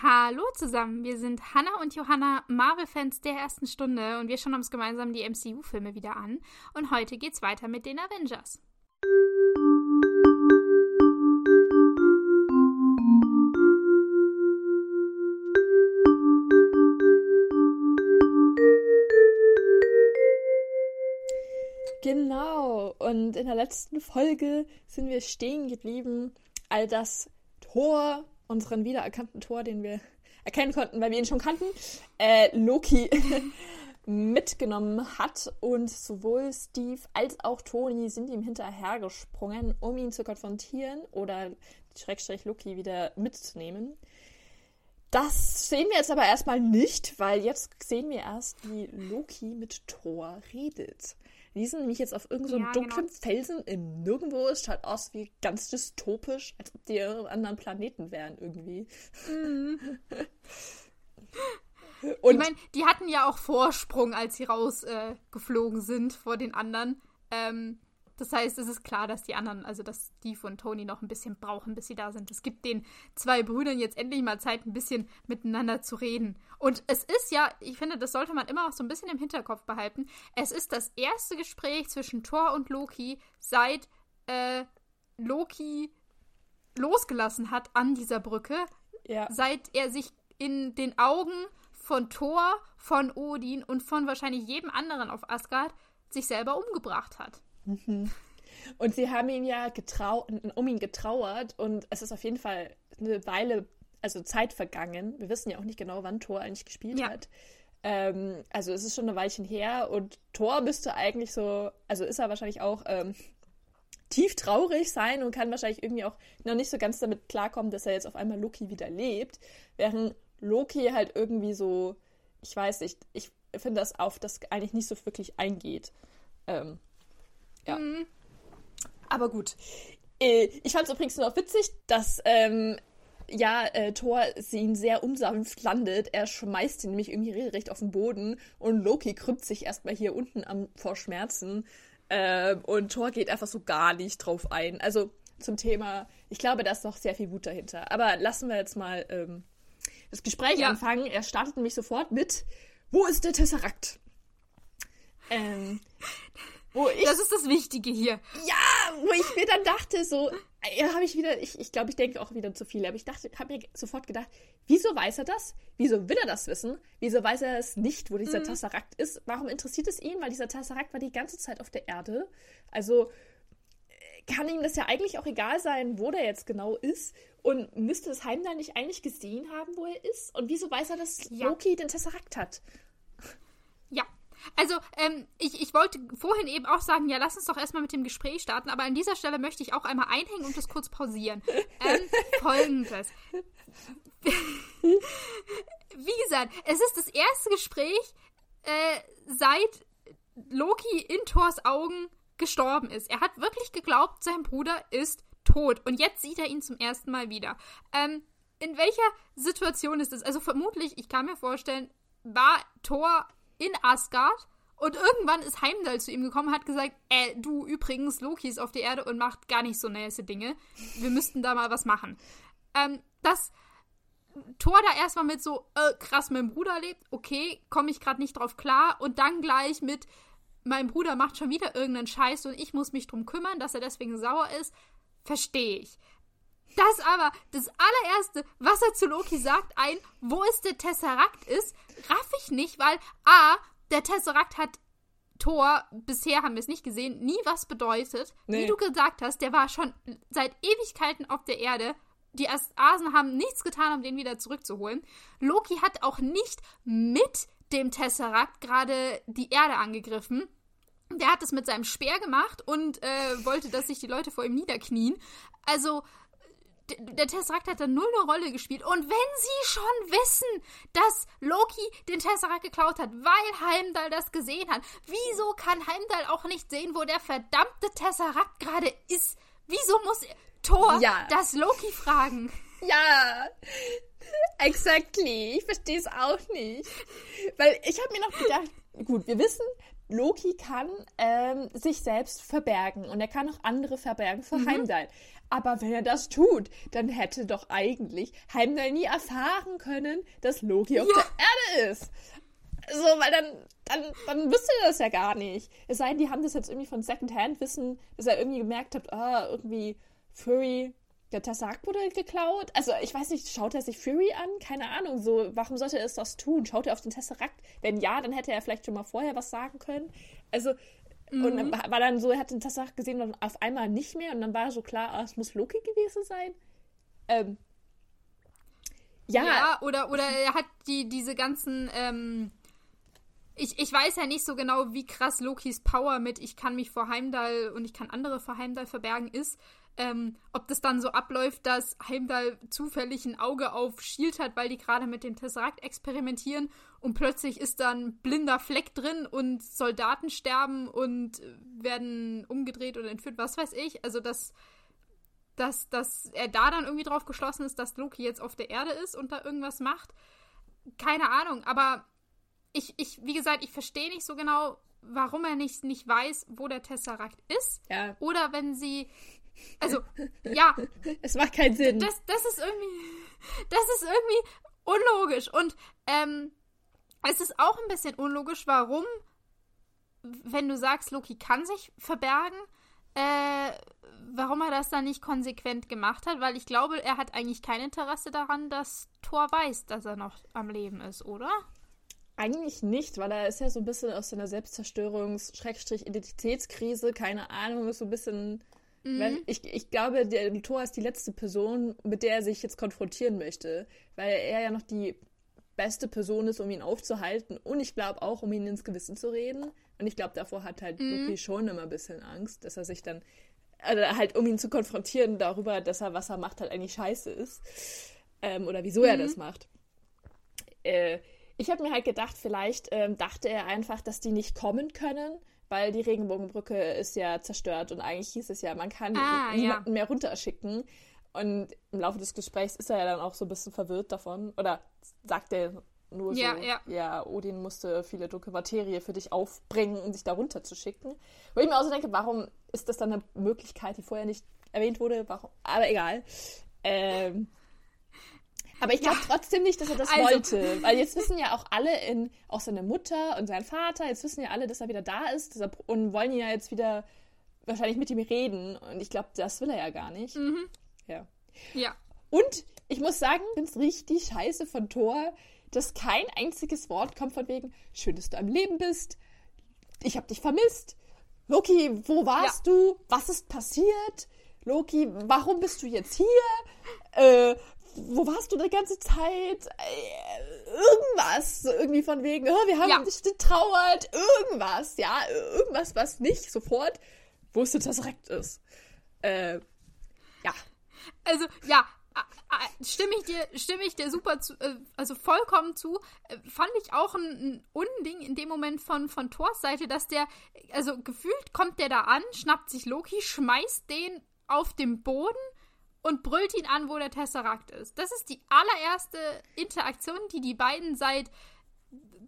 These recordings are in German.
Hallo zusammen, wir sind Hannah und Johanna, Marvel-Fans der ersten Stunde und wir schauen uns gemeinsam die MCU-Filme wieder an. Und heute geht's weiter mit den Avengers. Genau, und in der letzten Folge sind wir stehen geblieben, all das Tor unseren wiedererkannten Tor, den wir erkennen konnten, weil wir ihn schon kannten, äh, Loki mitgenommen hat. Und sowohl Steve als auch Tony sind ihm hinterhergesprungen, um ihn zu konfrontieren oder Schrägstrich Loki wieder mitzunehmen. Das sehen wir jetzt aber erstmal nicht, weil jetzt sehen wir erst, wie Loki mit Thor redet. Die sind nämlich jetzt auf irgendeinem so ja, dunklen genau. Felsen im Nirgendwo. Es schaut aus wie ganz dystopisch, als ob die auf anderen Planeten wären irgendwie. Mhm. Und ich meine, die hatten ja auch Vorsprung, als sie rausgeflogen äh, sind vor den anderen. Ähm, das heißt, es ist klar, dass die anderen, also dass Steve und Tony noch ein bisschen brauchen, bis sie da sind. Es gibt den zwei Brüdern jetzt endlich mal Zeit, ein bisschen miteinander zu reden. Und es ist ja, ich finde, das sollte man immer auch so ein bisschen im Hinterkopf behalten. Es ist das erste Gespräch zwischen Thor und Loki seit äh, Loki losgelassen hat an dieser Brücke. Ja. Seit er sich in den Augen von Thor, von Odin und von wahrscheinlich jedem anderen auf Asgard sich selber umgebracht hat. Mhm. Und sie haben ihn ja getrau um ihn getrauert und es ist auf jeden Fall eine Weile, also Zeit vergangen. Wir wissen ja auch nicht genau, wann Thor eigentlich gespielt ja. hat. Ähm, also es ist schon eine Weilchen her und Thor müsste eigentlich so, also ist er wahrscheinlich auch ähm, tief traurig sein und kann wahrscheinlich irgendwie auch noch nicht so ganz damit klarkommen, dass er jetzt auf einmal Loki wieder lebt, während Loki halt irgendwie so, ich weiß nicht, ich finde das auf das eigentlich nicht so wirklich eingeht. Ähm, ja. Mhm. Aber gut. Äh, ich fand es übrigens nur noch witzig, dass ähm, ja, äh, Thor ihn sehr unsanft landet. Er schmeißt ihn nämlich irgendwie regelrecht auf den Boden und Loki krümmt sich erstmal hier unten am, vor Schmerzen. Äh, und Thor geht einfach so gar nicht drauf ein. Also zum Thema, ich glaube, da ist noch sehr viel Wut dahinter. Aber lassen wir jetzt mal ähm, das Gespräch ja. anfangen. Er startet nämlich sofort mit: Wo ist der Tesseract? Ähm, wo ich, das ist das Wichtige hier. Ja, wo ich mir dann dachte, so, ja, habe ich wieder, ich, ich glaube, ich denke auch wieder zu viel, aber ich dachte, habe mir sofort gedacht, wieso weiß er das? Wieso will er das wissen? Wieso weiß er es nicht, wo dieser mhm. Tesseract ist? Warum interessiert es ihn? Weil dieser Tesseract war die ganze Zeit auf der Erde. Also kann ihm das ja eigentlich auch egal sein, wo der jetzt genau ist. Und müsste das Heimdall nicht eigentlich gesehen haben, wo er ist? Und wieso weiß er, dass ja. Loki den Tesseract hat? Also, ähm, ich, ich wollte vorhin eben auch sagen, ja, lass uns doch erstmal mit dem Gespräch starten, aber an dieser Stelle möchte ich auch einmal einhängen und das kurz pausieren. Ähm, Folgendes. Wie gesagt, es ist das erste Gespräch, äh, seit Loki in Thors Augen gestorben ist. Er hat wirklich geglaubt, sein Bruder ist tot. Und jetzt sieht er ihn zum ersten Mal wieder. Ähm, in welcher Situation ist es? Also vermutlich, ich kann mir vorstellen, war Thor in Asgard. Und irgendwann ist Heimdall zu ihm gekommen, hat gesagt, äh, du übrigens, Loki ist auf der Erde und macht gar nicht so nice Dinge. Wir müssten da mal was machen. Ähm, dass Thor da erstmal mit so, äh, krass, mein Bruder lebt, okay, komme ich gerade nicht drauf klar. Und dann gleich mit, mein Bruder macht schon wieder irgendeinen Scheiß und ich muss mich drum kümmern, dass er deswegen sauer ist, verstehe ich. Das aber, das allererste, was er zu Loki sagt, ein, wo ist der Tesseract ist, raff ich nicht, weil A, der Tesseract hat Thor, bisher haben wir es nicht gesehen, nie was bedeutet. Nee. Wie du gesagt hast, der war schon seit Ewigkeiten auf der Erde. Die Asen haben nichts getan, um den wieder zurückzuholen. Loki hat auch nicht mit dem Tesseract gerade die Erde angegriffen. Der hat es mit seinem Speer gemacht und äh, wollte, dass sich die Leute vor ihm niederknien. Also, der Tesseract hat da null eine Rolle gespielt. Und wenn sie schon wissen, dass Loki den Tesseract geklaut hat, weil Heimdall das gesehen hat, wieso kann Heimdall auch nicht sehen, wo der verdammte Tesseract gerade ist? Wieso muss Thor ja. das Loki fragen? Ja, exactly. Ich verstehe es auch nicht. Weil ich habe mir noch gedacht, gut, wir wissen, Loki kann ähm, sich selbst verbergen und er kann auch andere verbergen vor mhm. Heimdall. Aber wenn er das tut, dann hätte doch eigentlich Heimdall nie erfahren können, dass Loki auf ja. der Erde ist. So, weil dann, dann, dann wüsste er das ja gar nicht. Es sei denn, die haben das jetzt irgendwie von Secondhand wissen, dass er irgendwie gemerkt hat, ah, irgendwie Fury, der Tesseract wurde geklaut. Also, ich weiß nicht, schaut er sich Fury an? Keine Ahnung. So, warum sollte er es das tun? Schaut er auf den Tesseract? Wenn ja, dann hätte er vielleicht schon mal vorher was sagen können. Also, mhm. und dann war dann so, er hat den Tesseract gesehen und auf einmal nicht mehr. Und dann war so klar, ah, es muss Loki gewesen sein. Ähm, ja. ja. oder, oder er hat die, diese ganzen, ähm, ich, ich weiß ja nicht so genau, wie krass Lokis Power mit ich kann mich vor Heimdall und ich kann andere vor Heimdall verbergen ist. Ähm, ob das dann so abläuft, dass Heimdall zufällig ein Auge auf Shield hat, weil die gerade mit dem Tesseract experimentieren und plötzlich ist dann blinder Fleck drin und Soldaten sterben und werden umgedreht oder entführt, was weiß ich. Also, dass, dass, dass er da dann irgendwie drauf geschlossen ist, dass Loki jetzt auf der Erde ist und da irgendwas macht. Keine Ahnung, aber ich, ich, wie gesagt, ich verstehe nicht so genau, warum er nicht, nicht weiß, wo der Tesseract ist. Ja. Oder wenn sie. Also, ja. Es macht keinen Sinn. Das, das ist irgendwie. Das ist irgendwie unlogisch. Und ähm, es ist auch ein bisschen unlogisch, warum, wenn du sagst, Loki kann sich verbergen, äh, warum er das dann nicht konsequent gemacht hat, weil ich glaube, er hat eigentlich kein Interesse daran, dass Thor weiß, dass er noch am Leben ist, oder? Eigentlich nicht, weil er ist ja so ein bisschen aus seiner Selbstzerstörungs-Identitätskrise, keine Ahnung, ist so ein bisschen. Mhm. Ich, ich glaube, der Thor ist die letzte Person, mit der er sich jetzt konfrontieren möchte, weil er ja noch die beste Person ist, um ihn aufzuhalten und ich glaube auch, um ihn ins Gewissen zu reden. Und ich glaube, davor hat halt mhm. Loki schon immer ein bisschen Angst, dass er sich dann, also halt um ihn zu konfrontieren darüber, dass er, was er macht, halt eigentlich scheiße ist. Ähm, oder wieso mhm. er das macht. Äh, ich habe mir halt gedacht, vielleicht ähm, dachte er einfach, dass die nicht kommen können, weil die Regenbogenbrücke ist ja zerstört und eigentlich hieß es ja, man kann ah, niemanden ja. mehr runterschicken. Und im Laufe des Gesprächs ist er ja dann auch so ein bisschen verwirrt davon. Oder sagt er nur ja, so, ja. ja, Odin musste viele dunkle Materie für dich aufbringen, um dich da runterzuschicken. Wo ich mir auch so denke, warum ist das dann eine Möglichkeit, die vorher nicht erwähnt wurde? Warum? Aber egal. Ähm, aber ich glaube ja. trotzdem nicht, dass er das also. wollte. Weil jetzt wissen ja auch alle, in, auch seine Mutter und sein Vater, jetzt wissen ja alle, dass er wieder da ist er, und wollen ja jetzt wieder wahrscheinlich mit ihm reden. Und ich glaube, das will er ja gar nicht. Mhm. Ja. Ja. Und ich muss sagen, ich finde es richtig scheiße von Thor, dass kein einziges Wort kommt von wegen, schön, dass du am Leben bist. Ich habe dich vermisst. Loki, wo warst ja. du? Was ist passiert? Loki, warum bist du jetzt hier? Äh, wo warst du die ganze Zeit? Äh, irgendwas, so irgendwie von wegen, oh, wir haben ja. dich getrauert, irgendwas, ja, irgendwas, was nicht sofort wusste, dass direkt ist. Äh, ja. Also, ja, stimme ich dir, stimme ich dir super zu, äh, also vollkommen zu. Äh, fand ich auch ein, ein Unding in dem Moment von, von Thors Seite, dass der, also gefühlt kommt der da an, schnappt sich Loki, schmeißt den auf den Boden und brüllt ihn an, wo der Tesseract ist. Das ist die allererste Interaktion, die die beiden seit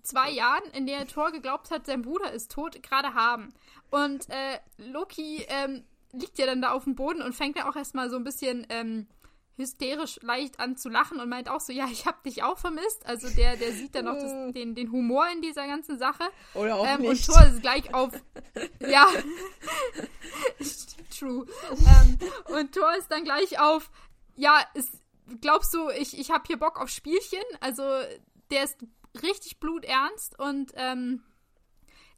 zwei Jahren, in der Thor geglaubt hat, sein Bruder ist tot, gerade haben. Und äh, Loki ähm, liegt ja dann da auf dem Boden und fängt ja auch erstmal so ein bisschen ähm, hysterisch leicht an zu lachen und meint auch so, ja, ich hab dich auch vermisst. Also der, der sieht dann auch das, den, den Humor in dieser ganzen Sache. Oder auch ähm, nicht. Und Thor ist gleich auf, ja, true. Ähm, und Thor ist dann gleich auf, ja, ist, glaubst du, ich, ich hab hier Bock auf Spielchen? Also der ist richtig bluternst und ähm,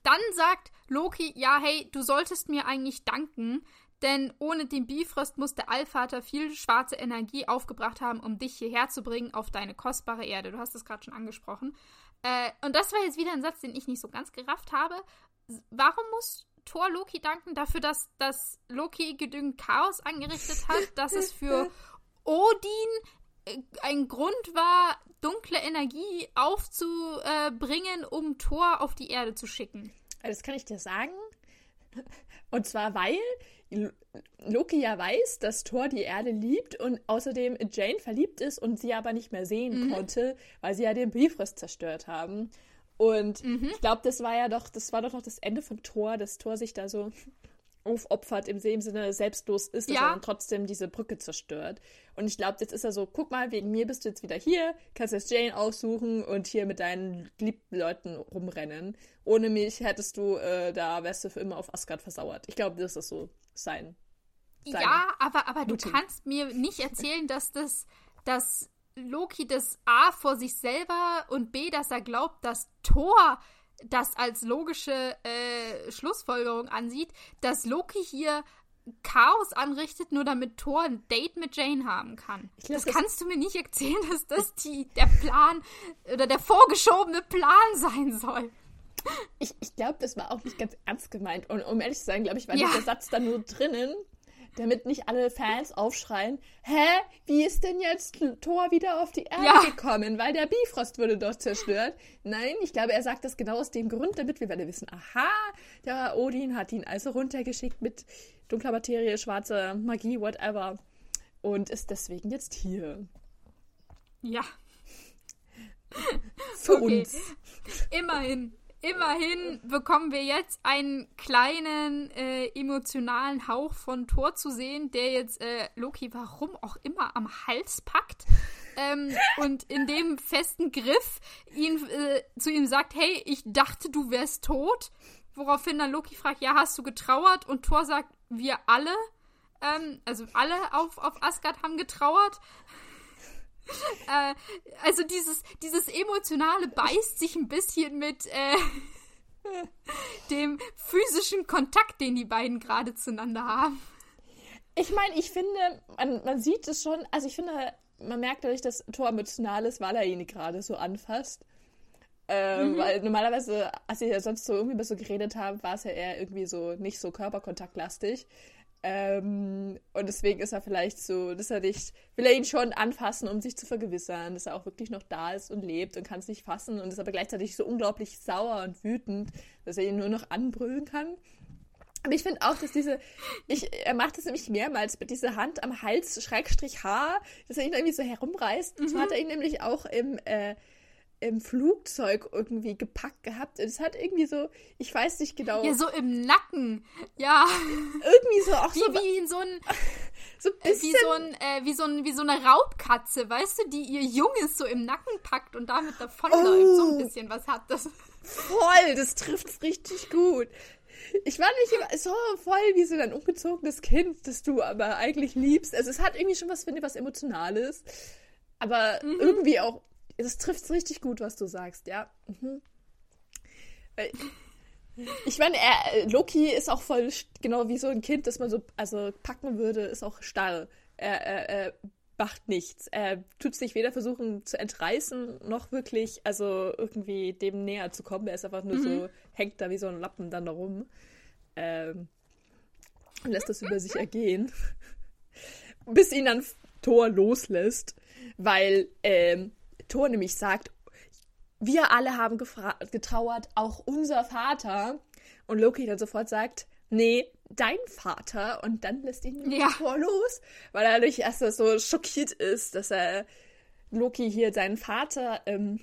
dann sagt Loki, ja, hey, du solltest mir eigentlich danken, denn ohne den Bifrost muss der Allvater viel schwarze Energie aufgebracht haben, um dich hierher zu bringen auf deine kostbare Erde. Du hast es gerade schon angesprochen. Äh, und das war jetzt wieder ein Satz, den ich nicht so ganz gerafft habe. Warum muss Thor Loki danken dafür, dass, dass Loki genügend Chaos angerichtet hat, dass es für Odin äh, ein Grund war, dunkle Energie aufzubringen, um Thor auf die Erde zu schicken? Das kann ich dir sagen. Und zwar, weil Loki ja weiß, dass Thor die Erde liebt und außerdem Jane verliebt ist und sie aber nicht mehr sehen mhm. konnte, weil sie ja den Bifrost zerstört haben. Und mhm. ich glaube, das war ja doch, das war doch noch das Ende von Thor, dass Thor sich da so aufopfert, im Sinne selbstlos ist, dass ja. er dann trotzdem diese Brücke zerstört. Und ich glaube, jetzt ist er so, guck mal, wegen mir bist du jetzt wieder hier, kannst jetzt Jane aussuchen und hier mit deinen geliebten Leuten rumrennen. Ohne mich hättest du, äh, da wärst du für immer auf Asgard versauert. Ich glaube, das ist so sein. sein ja, aber, aber du kannst mir nicht erzählen, dass das, dass Loki das A vor sich selber und B, dass er glaubt, dass Thor das als logische äh, Schlussfolgerung ansieht, dass Loki hier Chaos anrichtet, nur damit Thor ein Date mit Jane haben kann. Glaub, das, das kannst du mir nicht erzählen, dass das die, der Plan oder der vorgeschobene Plan sein soll. Ich, ich glaube, das war auch nicht ganz ernst gemeint. Und um ehrlich zu sein, glaube ich, war ja. dieser Satz da nur drinnen, damit nicht alle Fans aufschreien, hä, wie ist denn jetzt Thor wieder auf die Erde ja. gekommen? Weil der Bifrost wurde doch zerstört. Nein, ich glaube, er sagt das genau aus dem Grund, damit wir alle wissen, aha, der Odin hat ihn also runtergeschickt mit dunkler Materie, schwarzer Magie, whatever. Und ist deswegen jetzt hier. Ja. Für okay. uns. Immerhin immerhin bekommen wir jetzt einen kleinen äh, emotionalen Hauch von Thor zu sehen, der jetzt äh, Loki warum auch immer am Hals packt. Ähm, und in dem festen Griff ihn äh, zu ihm sagt, hey, ich dachte, du wärst tot. Woraufhin dann Loki fragt, ja, hast du getrauert? Und Thor sagt, wir alle. Ähm, also alle auf, auf Asgard haben getrauert. Äh, also dieses, dieses Emotionale beißt sich ein bisschen mit äh, dem physischen Kontakt, den die beiden gerade zueinander haben. Ich meine, ich finde, man, man sieht es schon, also ich finde, man merkt dadurch, dass Thor emotional ist, weil er ihn gerade so anfasst. Äh, mhm. Weil normalerweise, als ich ja sonst so irgendwie so geredet habe, war es ja eher irgendwie so nicht so körperkontaktlastig. Ähm, und deswegen ist er vielleicht so, dass er dich, will er ihn schon anfassen, um sich zu vergewissern, dass er auch wirklich noch da ist und lebt und kann es nicht fassen und ist aber gleichzeitig so unglaublich sauer und wütend, dass er ihn nur noch anbrüllen kann. Aber ich finde auch, dass diese, ich, er macht das nämlich mehrmals mit dieser Hand am Hals, Schrägstrich Haar, dass er ihn irgendwie so herumreißt. Mhm. So hat er ihn nämlich auch im, äh, im Flugzeug irgendwie gepackt gehabt. Und es hat irgendwie so, ich weiß nicht genau. Ja, so im Nacken. Ja. Irgendwie so auch wie, so. Wie in so ein. So ein bisschen. Wie so, ein, äh, wie, so ein, wie so eine Raubkatze, weißt du, die ihr Junges so im Nacken packt und damit davonläuft. Oh, so ein oh. bisschen was hat das. Voll, das trifft richtig gut. Ich war nicht immer so voll wie so ein ungezogenes Kind, das du aber eigentlich liebst. Also es hat irgendwie schon was, finde ich, was Emotionales. Aber mhm. irgendwie auch das trifft richtig gut, was du sagst, ja. Mhm. Ich meine, er, Loki ist auch voll, genau wie so ein Kind, das man so also packen würde, ist auch starr. Er, er, er macht nichts. Er tut sich weder versuchen zu entreißen, noch wirklich, also irgendwie dem näher zu kommen. Er ist einfach nur mhm. so, hängt da wie so ein Lappen dann da rum. Ähm, und lässt das über sich ergehen. Bis ihn dann Thor loslässt, weil ähm, Thor nämlich sagt, wir alle haben getrauert, auch unser Vater. Und Loki dann sofort sagt, nee, dein Vater. Und dann lässt ihn ja. Thor los, weil er dadurch erst so schockiert ist, dass er Loki hier seinen Vater ähm,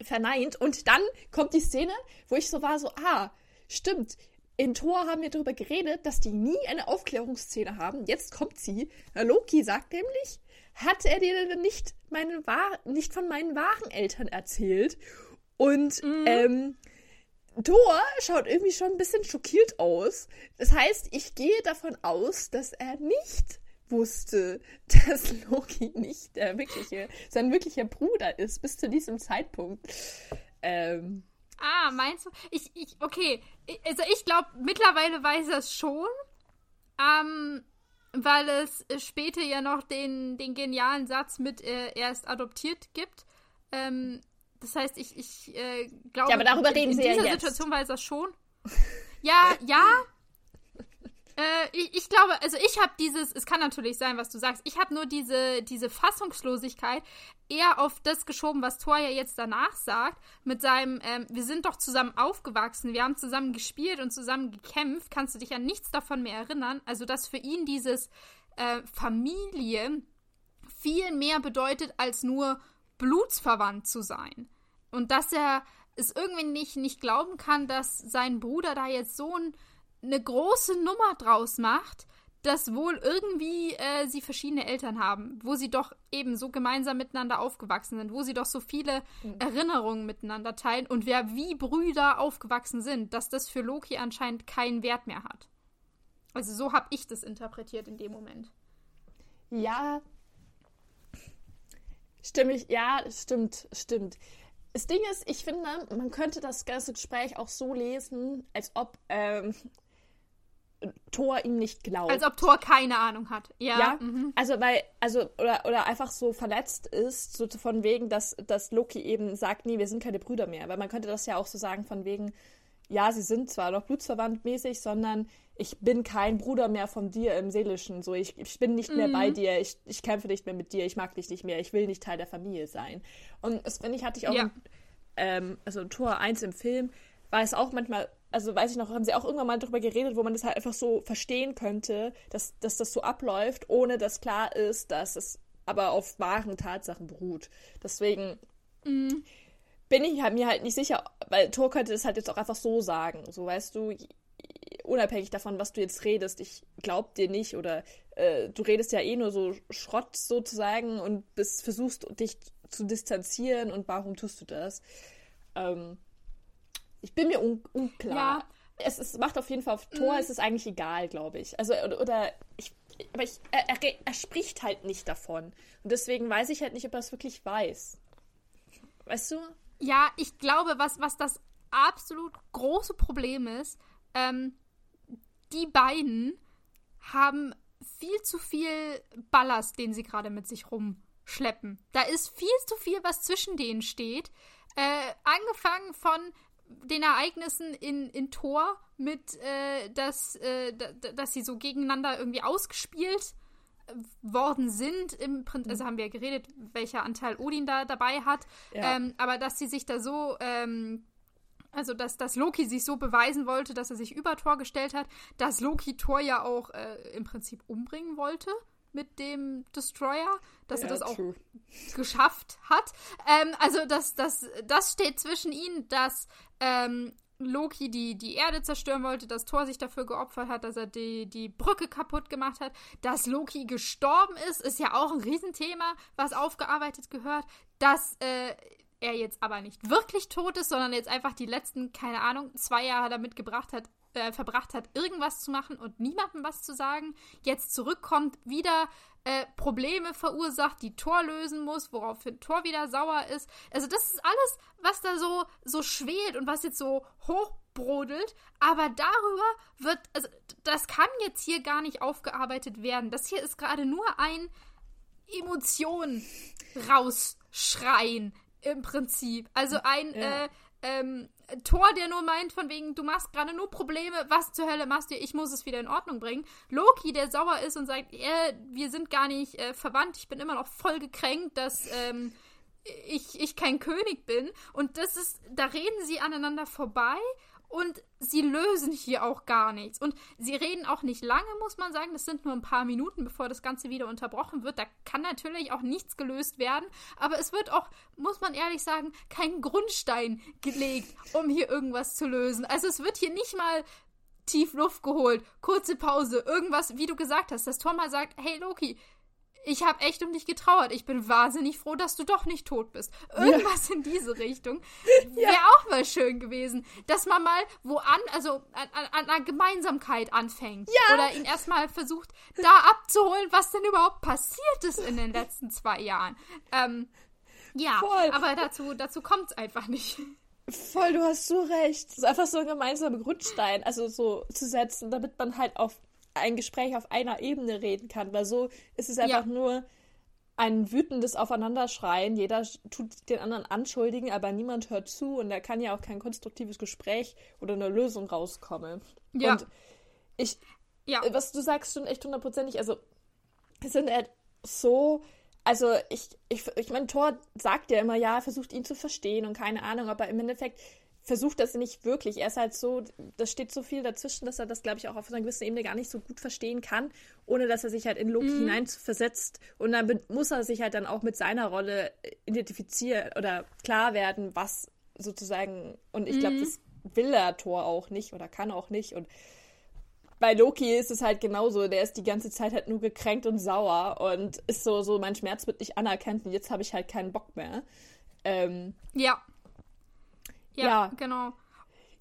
verneint. Und dann kommt die Szene, wo ich so war, so, ah, stimmt. In Thor haben wir darüber geredet, dass die nie eine Aufklärungsszene haben. Jetzt kommt sie. Loki sagt nämlich, hat er dir denn nicht, meine nicht von meinen wahren Eltern erzählt? Und mhm. ähm, Thor schaut irgendwie schon ein bisschen schockiert aus. Das heißt, ich gehe davon aus, dass er nicht wusste, dass Loki nicht der wirkliche, sein wirklicher Bruder ist, bis zu diesem Zeitpunkt. Ähm, ah, meinst du? Ich, ich, okay. Also ich glaube, mittlerweile weiß er es schon. Ähm, weil es später ja noch den, den genialen Satz mit äh, erst adoptiert gibt. Ähm, das heißt, ich, ich äh, glaube, ja, aber darüber reden in, in dieser ja Situation weiß er schon. Ja, ja. Äh, ich, ich, glaube, also ich habe dieses, es kann natürlich sein, was du sagst, ich habe nur diese, diese Fassungslosigkeit eher auf das geschoben, was Thor ja jetzt danach sagt, mit seinem, ähm, wir sind doch zusammen aufgewachsen, wir haben zusammen gespielt und zusammen gekämpft, kannst du dich an nichts davon mehr erinnern? Also, dass für ihn dieses äh, Familie viel mehr bedeutet, als nur blutsverwandt zu sein. Und dass er es irgendwie nicht, nicht glauben kann, dass sein Bruder da jetzt so ein, eine große Nummer draus macht, dass wohl irgendwie äh, sie verschiedene Eltern haben, wo sie doch eben so gemeinsam miteinander aufgewachsen sind, wo sie doch so viele mhm. Erinnerungen miteinander teilen und wer wie Brüder aufgewachsen sind, dass das für Loki anscheinend keinen Wert mehr hat. Also so habe ich das interpretiert in dem Moment. Ja. Stimme ich, ja, stimmt, stimmt. Das Ding ist, ich finde, man könnte das ganze Gespräch auch so lesen, als ob ähm, Thor ihm nicht glaubt. Als ob Thor keine Ahnung hat. Ja. ja? Mhm. Also, weil, also, oder, oder einfach so verletzt ist, so von wegen, dass, dass Loki eben sagt, nee, wir sind keine Brüder mehr. Weil man könnte das ja auch so sagen, von wegen, ja, sie sind zwar noch blutsverwandt mäßig, sondern ich bin kein Bruder mehr von dir im Seelischen. So, ich, ich bin nicht mehr bei mhm. dir, ich, ich kämpfe nicht mehr mit dir, ich mag dich nicht mehr, ich will nicht Teil der Familie sein. Und das, finde ich, hatte ich auch, ja. in, ähm, also Tor 1 im Film, war es auch manchmal also weiß ich noch, haben sie auch irgendwann mal darüber geredet, wo man das halt einfach so verstehen könnte, dass, dass das so abläuft, ohne dass klar ist, dass es aber auf wahren Tatsachen beruht. Deswegen mm. bin ich halt mir halt nicht sicher, weil Thor könnte das halt jetzt auch einfach so sagen. So weißt du, unabhängig davon, was du jetzt redest, ich glaub dir nicht oder äh, du redest ja eh nur so Schrott sozusagen und bist, versuchst dich zu distanzieren und warum tust du das? Ähm, ich bin mir un unklar. Ja. Es, es macht auf jeden Fall auf Tor, mhm. es ist eigentlich egal, glaube ich. Also, oder, oder ich, aber ich, er, er, er, spricht halt nicht davon. Und deswegen weiß ich halt nicht, ob er es wirklich weiß. Weißt du? Ja, ich glaube, was, was das absolut große Problem ist, ähm, die beiden haben viel zu viel Ballast, den sie gerade mit sich rumschleppen. Da ist viel zu viel, was zwischen denen steht. Äh, angefangen von, den Ereignissen in, in Tor mit, äh, dass, äh, dass sie so gegeneinander irgendwie ausgespielt äh, worden sind. Im Prinzip, also haben wir ja geredet, welcher Anteil Odin da dabei hat. Ja. Ähm, aber dass sie sich da so, ähm, also dass, dass Loki sich so beweisen wollte, dass er sich über Tor gestellt hat, dass Loki Tor ja auch äh, im Prinzip umbringen wollte mit dem Destroyer, dass ja, er das auch true. geschafft hat. Ähm, also das, das, das steht zwischen ihnen, dass ähm, Loki die, die Erde zerstören wollte, dass Thor sich dafür geopfert hat, dass er die, die Brücke kaputt gemacht hat, dass Loki gestorben ist, ist ja auch ein Riesenthema, was aufgearbeitet gehört, dass äh, er jetzt aber nicht wirklich tot ist, sondern jetzt einfach die letzten, keine Ahnung, zwei Jahre damit gebracht hat, äh, verbracht hat, irgendwas zu machen und niemandem was zu sagen, jetzt zurückkommt, wieder äh, Probleme verursacht, die Tor lösen muss, woraufhin Tor wieder sauer ist. Also das ist alles, was da so, so schwelt und was jetzt so hochbrodelt. Aber darüber wird, also das kann jetzt hier gar nicht aufgearbeitet werden. Das hier ist gerade nur ein Emotion rausschreien im Prinzip. Also ein ja. äh, ähm, Thor, der nur meint, von wegen, du machst gerade nur Probleme, was zur Hölle machst du, ich muss es wieder in Ordnung bringen. Loki, der sauer ist und sagt, äh, wir sind gar nicht äh, verwandt, ich bin immer noch voll gekränkt, dass ähm, ich, ich kein König bin. Und das ist, da reden sie aneinander vorbei und sie lösen hier auch gar nichts. Und sie reden auch nicht lange, muss man sagen. Das sind nur ein paar Minuten, bevor das Ganze wieder unterbrochen wird. Da kann natürlich auch nichts gelöst werden. Aber es wird auch, muss man ehrlich sagen, kein Grundstein gelegt, um hier irgendwas zu lösen. Also es wird hier nicht mal tief Luft geholt, kurze Pause, irgendwas, wie du gesagt hast, dass Tom mal sagt, hey Loki, ich habe echt um dich getrauert. Ich bin wahnsinnig froh, dass du doch nicht tot bist. Irgendwas ja. in diese Richtung wäre ja. auch mal schön gewesen, dass man mal wo an, also an, an einer Gemeinsamkeit anfängt. Ja. Oder ihn erstmal versucht, da abzuholen, was denn überhaupt passiert ist in den letzten zwei Jahren. Ähm, ja, Voll. aber dazu, dazu kommt es einfach nicht. Voll, du hast so recht. Es ist einfach so ein gemeinsamer Grundstein, also so zu setzen, damit man halt auf ein Gespräch auf einer Ebene reden kann, weil so ist es einfach ja. nur ein wütendes Aufeinanderschreien. Jeder tut den anderen anschuldigen, aber niemand hört zu und da kann ja auch kein konstruktives Gespräch oder eine Lösung rauskommen. Ja. Und ich, ja. was du sagst, stimmt echt hundertprozentig. Also, es sind halt so, also ich, ich, ich meine, Thor sagt ja immer, ja, versucht ihn zu verstehen und keine Ahnung, aber im Endeffekt versucht das nicht wirklich. Er ist halt so, da steht so viel dazwischen, dass er das, glaube ich, auch auf einer gewissen Ebene gar nicht so gut verstehen kann, ohne dass er sich halt in Loki mhm. hineinversetzt. Und dann muss er sich halt dann auch mit seiner Rolle identifizieren oder klar werden, was sozusagen, und ich glaube, mhm. das will der Thor auch nicht oder kann auch nicht. Und bei Loki ist es halt genauso. Der ist die ganze Zeit halt nur gekränkt und sauer und ist so, so mein Schmerz wird nicht anerkannt und jetzt habe ich halt keinen Bock mehr. Ähm, ja. Ja. Ja, genau.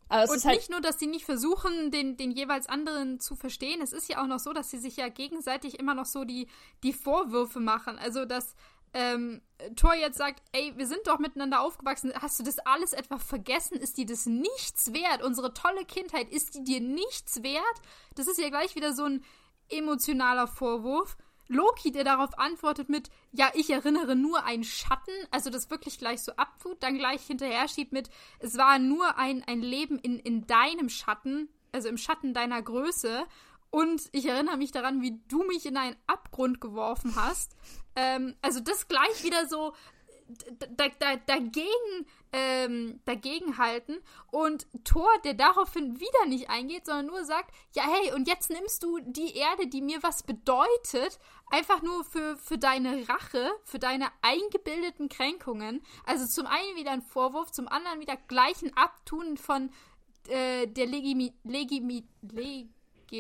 Also und halt nicht nur, dass sie nicht versuchen, den, den jeweils anderen zu verstehen, es ist ja auch noch so, dass sie sich ja gegenseitig immer noch so die, die Vorwürfe machen. Also, dass ähm, Thor jetzt sagt, ey, wir sind doch miteinander aufgewachsen, hast du das alles etwa vergessen? Ist dir das nichts wert? Unsere tolle Kindheit, ist die dir nichts wert? Das ist ja gleich wieder so ein emotionaler Vorwurf. Loki, der darauf antwortet mit, ja, ich erinnere nur einen Schatten, also das wirklich gleich so abtut, dann gleich hinterher schiebt mit, es war nur ein, ein Leben in, in deinem Schatten, also im Schatten deiner Größe. Und ich erinnere mich daran, wie du mich in einen Abgrund geworfen hast. Ähm, also das gleich wieder so da, da, dagegen, ähm, dagegen halten und Thor, der daraufhin wieder nicht eingeht, sondern nur sagt, ja hey, und jetzt nimmst du die Erde, die mir was bedeutet, einfach nur für, für deine Rache, für deine eingebildeten Kränkungen. Also zum einen wieder ein Vorwurf, zum anderen wieder gleich ein Abtun von äh, der Legimi, Legimi,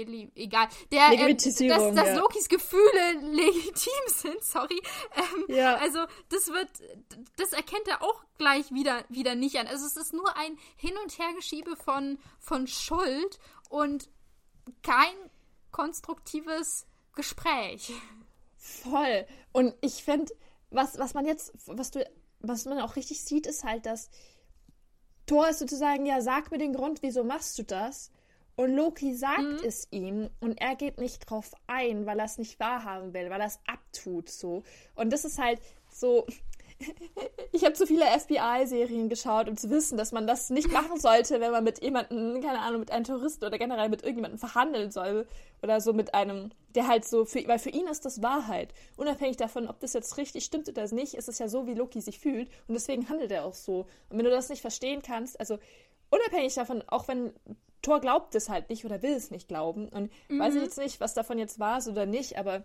Leg egal, der, äh, dass, dass ja. Lokis Gefühle legitim sind, sorry. Ähm, ja. Also das wird, das erkennt er auch gleich wieder, wieder nicht an. Also es ist nur ein Hin- und Hergeschiebe von, von Schuld und kein konstruktives Gespräch. Voll. Und ich finde, was, was man jetzt, was du, was man auch richtig sieht, ist halt, dass Thor ist sozusagen, ja, sag mir den Grund, wieso machst du das? Und Loki sagt mhm. es ihm und er geht nicht drauf ein, weil er es nicht wahrhaben will, weil er es abtut so. Und das ist halt so. ich habe zu viele FBI-Serien geschaut, um zu wissen, dass man das nicht machen sollte, wenn man mit jemandem, keine Ahnung, mit einem Touristen oder generell mit irgendjemandem verhandeln soll. Oder so mit einem, der halt so, für, weil für ihn ist das Wahrheit. Unabhängig davon, ob das jetzt richtig stimmt oder nicht, ist es ja so, wie Loki sich fühlt. Und deswegen handelt er auch so. Und wenn du das nicht verstehen kannst, also unabhängig davon, auch wenn Thor glaubt es halt nicht oder will es nicht glauben. Und mhm. weiß ich jetzt nicht, was davon jetzt war oder nicht, aber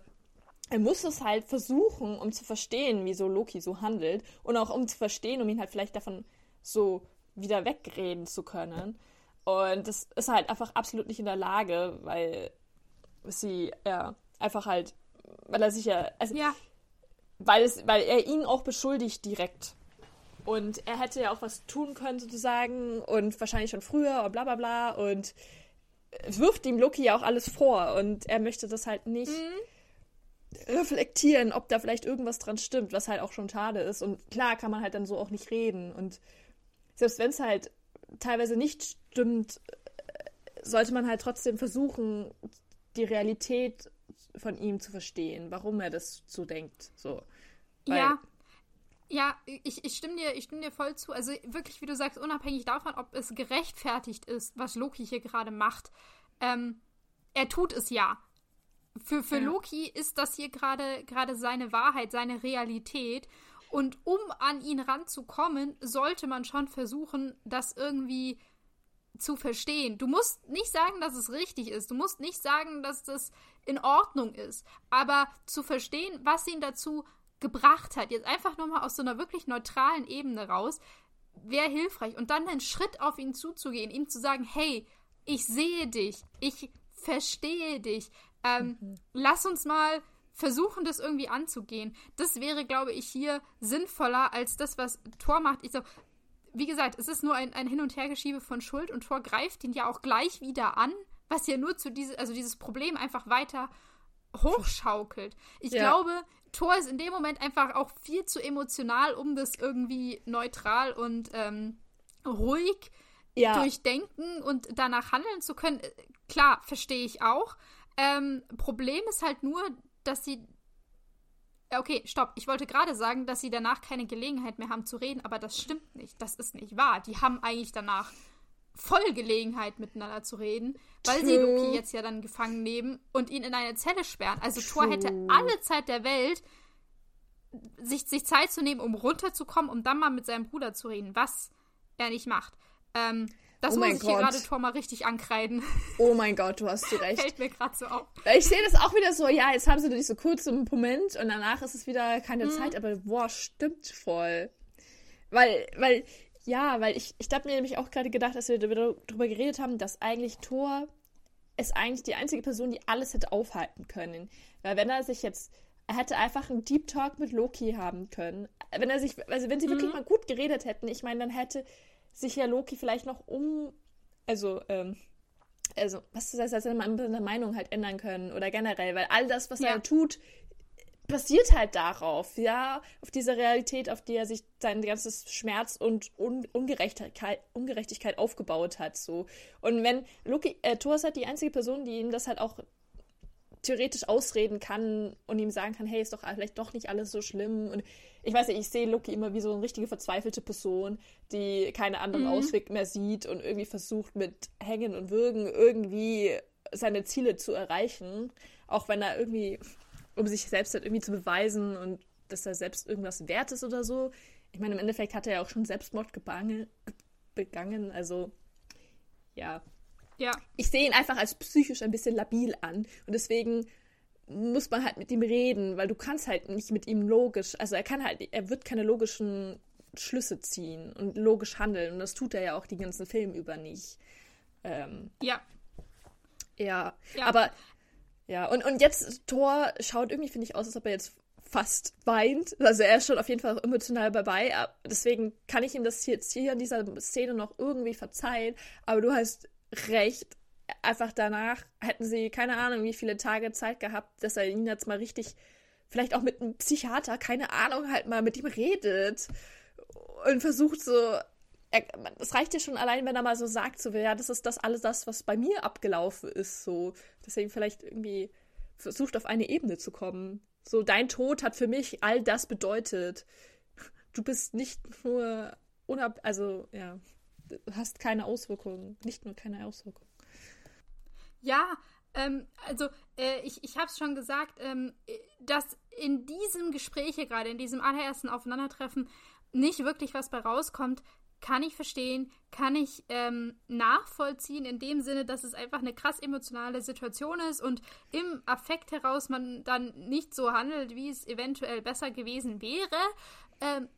er muss es halt versuchen, um zu verstehen, wieso Loki so handelt. Und auch um zu verstehen, um ihn halt vielleicht davon so wieder wegreden zu können. Und das ist halt einfach absolut nicht in der Lage, weil sie ja einfach halt, weil er sich ja, also, ja. Weil, es, weil er ihn auch beschuldigt direkt und er hätte ja auch was tun können, sozusagen, und wahrscheinlich schon früher und bla bla bla. Und wirft ihm Loki ja auch alles vor. Und er möchte das halt nicht mhm. reflektieren, ob da vielleicht irgendwas dran stimmt, was halt auch schon schade ist. Und klar kann man halt dann so auch nicht reden. Und selbst wenn es halt teilweise nicht stimmt, sollte man halt trotzdem versuchen, die Realität von ihm zu verstehen, warum er das so denkt. So. Weil, ja, ja, ich, ich, stimme dir, ich stimme dir voll zu. Also wirklich, wie du sagst, unabhängig davon, ob es gerechtfertigt ist, was Loki hier gerade macht, ähm, er tut es ja. Für, für ja. Loki ist das hier gerade gerade seine Wahrheit, seine Realität. Und um an ihn ranzukommen, sollte man schon versuchen, das irgendwie zu verstehen. Du musst nicht sagen, dass es richtig ist. Du musst nicht sagen, dass das in Ordnung ist. Aber zu verstehen, was ihn dazu gebracht hat, jetzt einfach nur mal aus so einer wirklich neutralen Ebene raus, wäre hilfreich. Und dann einen Schritt auf ihn zuzugehen, ihm zu sagen, hey, ich sehe dich, ich verstehe dich, ähm, mhm. lass uns mal versuchen, das irgendwie anzugehen. Das wäre, glaube ich, hier sinnvoller als das, was Thor macht. Ich so, wie gesagt, es ist nur ein, ein Hin- und Hergeschiebe von Schuld und Thor greift ihn ja auch gleich wieder an, was ja nur zu diese, also dieses Problem einfach weiter hochschaukelt. Ich ja. glaube, Thor ist in dem Moment einfach auch viel zu emotional, um das irgendwie neutral und ähm, ruhig ja. durchdenken und danach handeln zu können. Klar, verstehe ich auch. Ähm, Problem ist halt nur, dass sie. Okay, stopp. Ich wollte gerade sagen, dass sie danach keine Gelegenheit mehr haben zu reden, aber das stimmt nicht. Das ist nicht wahr. Die haben eigentlich danach voll Gelegenheit, miteinander zu reden, weil True. sie Loki jetzt ja dann gefangen nehmen und ihn in eine Zelle sperren. Also True. Thor hätte alle Zeit der Welt, sich, sich Zeit zu nehmen, um runterzukommen, um dann mal mit seinem Bruder zu reden, was er nicht macht. Ähm, das oh muss ich Gott. hier gerade Thor mal richtig ankreiden. Oh mein Gott, du hast du recht. Fällt mir gerade so auf. Ich sehe das auch wieder so, ja, jetzt haben sie dich so kurz im Moment und danach ist es wieder keine mhm. Zeit, aber boah, stimmt voll. Weil, weil Ja, weil ich, ich habe mir nämlich auch gerade gedacht, dass wir darüber geredet haben, dass eigentlich Thor ist eigentlich die einzige Person, die alles hätte aufhalten können. Weil wenn er sich jetzt, er hätte einfach einen Deep Talk mit Loki haben können. Wenn er sich, also wenn sie mhm. wirklich mal gut geredet hätten, ich meine, dann hätte sich ja Loki vielleicht noch um, also, ähm, also, was das heißt, er seine Meinung halt ändern können oder generell, weil all das, was ja. er tut, basiert halt darauf, ja, auf dieser Realität, auf die er sich sein ganzes Schmerz und Un Ungerechtigkeit, Ungerechtigkeit aufgebaut hat, so. Und wenn Loki, äh, Thor ist halt die einzige Person, die ihm das halt auch theoretisch ausreden kann und ihm sagen kann, hey, ist doch vielleicht doch nicht alles so schlimm. Und ich weiß nicht, ich sehe Loki immer wie so eine richtige verzweifelte Person, die keine anderen mhm. Ausweg mehr sieht und irgendwie versucht mit Hängen und Würgen irgendwie seine Ziele zu erreichen, auch wenn er irgendwie um sich selbst halt irgendwie zu beweisen und dass er selbst irgendwas wert ist oder so. Ich meine, im Endeffekt hat er ja auch schon Selbstmord gebange, begangen, also ja. Ja. Ich sehe ihn einfach als psychisch ein bisschen labil an und deswegen muss man halt mit ihm reden, weil du kannst halt nicht mit ihm logisch, also er kann halt, er wird keine logischen Schlüsse ziehen und logisch handeln und das tut er ja auch die ganzen Film über nicht. Ähm, ja. Ja, ja, aber ja, und, und jetzt, Thor schaut irgendwie, finde ich, aus, als ob er jetzt fast weint. Also er ist schon auf jeden Fall emotional dabei. Deswegen kann ich ihm das jetzt hier in dieser Szene noch irgendwie verzeihen. Aber du hast recht. Einfach danach hätten sie keine Ahnung, wie viele Tage Zeit gehabt, dass er ihn jetzt mal richtig, vielleicht auch mit einem Psychiater, keine Ahnung, halt mal mit ihm redet. Und versucht so, es reicht ja schon allein, wenn er mal so sagt, so, ja, das ist das alles das, was bei mir abgelaufen ist, so. Deswegen vielleicht irgendwie versucht, auf eine Ebene zu kommen. So, dein Tod hat für mich all das bedeutet. Du bist nicht nur unab, also, ja, hast keine Auswirkungen. Nicht nur keine Auswirkungen. Ja, ähm, also, äh, ich, ich habe es schon gesagt, ähm, dass in diesem Gespräch hier gerade, in diesem allerersten Aufeinandertreffen, nicht wirklich was bei rauskommt, kann ich verstehen, kann ich ähm, nachvollziehen, in dem Sinne, dass es einfach eine krass emotionale Situation ist und im Affekt heraus man dann nicht so handelt, wie es eventuell besser gewesen wäre. Ähm,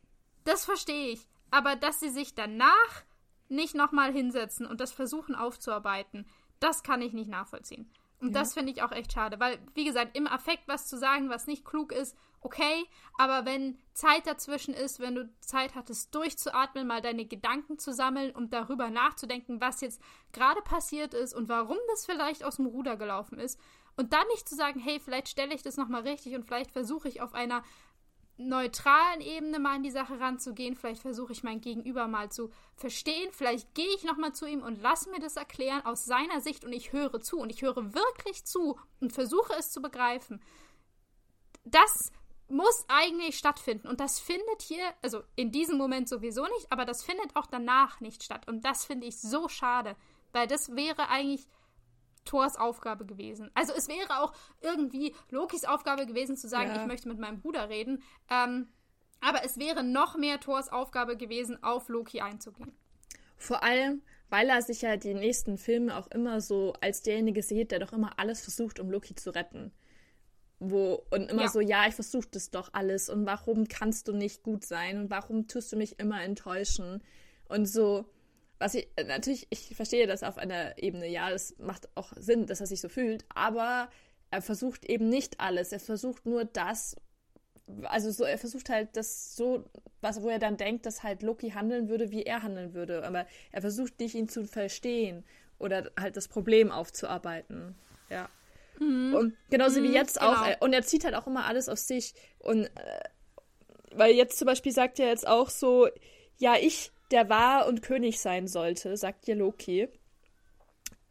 das verstehe ich. Aber dass sie sich danach nicht nochmal hinsetzen und das versuchen aufzuarbeiten, das kann ich nicht nachvollziehen. Und ja. das finde ich auch echt schade, weil, wie gesagt, im Affekt was zu sagen, was nicht klug ist, okay, aber wenn Zeit dazwischen ist, wenn du Zeit hattest, durchzuatmen, mal deine Gedanken zu sammeln und darüber nachzudenken, was jetzt gerade passiert ist und warum das vielleicht aus dem Ruder gelaufen ist, und dann nicht zu sagen, hey, vielleicht stelle ich das nochmal richtig und vielleicht versuche ich auf einer neutralen Ebene mal an die Sache ranzugehen. Vielleicht versuche ich mein Gegenüber mal zu verstehen. Vielleicht gehe ich nochmal zu ihm und lasse mir das erklären aus seiner Sicht und ich höre zu und ich höre wirklich zu und versuche es zu begreifen. Das muss eigentlich stattfinden und das findet hier, also in diesem Moment sowieso nicht, aber das findet auch danach nicht statt und das finde ich so schade, weil das wäre eigentlich Thors Aufgabe gewesen. Also es wäre auch irgendwie Lokis Aufgabe gewesen zu sagen, ja. ich möchte mit meinem Bruder reden. Ähm, aber es wäre noch mehr Thors Aufgabe gewesen, auf Loki einzugehen. Vor allem, weil er sich ja die nächsten Filme auch immer so als derjenige sieht, der doch immer alles versucht, um Loki zu retten. Wo, und immer ja. so, ja, ich versuche das doch alles und warum kannst du nicht gut sein und warum tust du mich immer enttäuschen? Und so, was ich, äh, natürlich, ich verstehe das auf einer Ebene, ja, das macht auch Sinn, dass er sich so fühlt, aber er versucht eben nicht alles. Er versucht nur das, also so, er versucht halt das so, was, wo er dann denkt, dass halt Loki handeln würde, wie er handeln würde. Aber er versucht nicht, ihn zu verstehen oder halt das Problem aufzuarbeiten. Ja. Mhm. Und genauso mhm, wie jetzt auch. Genau. Und er zieht halt auch immer alles auf sich. Und äh, weil jetzt zum Beispiel sagt er jetzt auch so, ja, ich der war und König sein sollte, sagt ja Loki.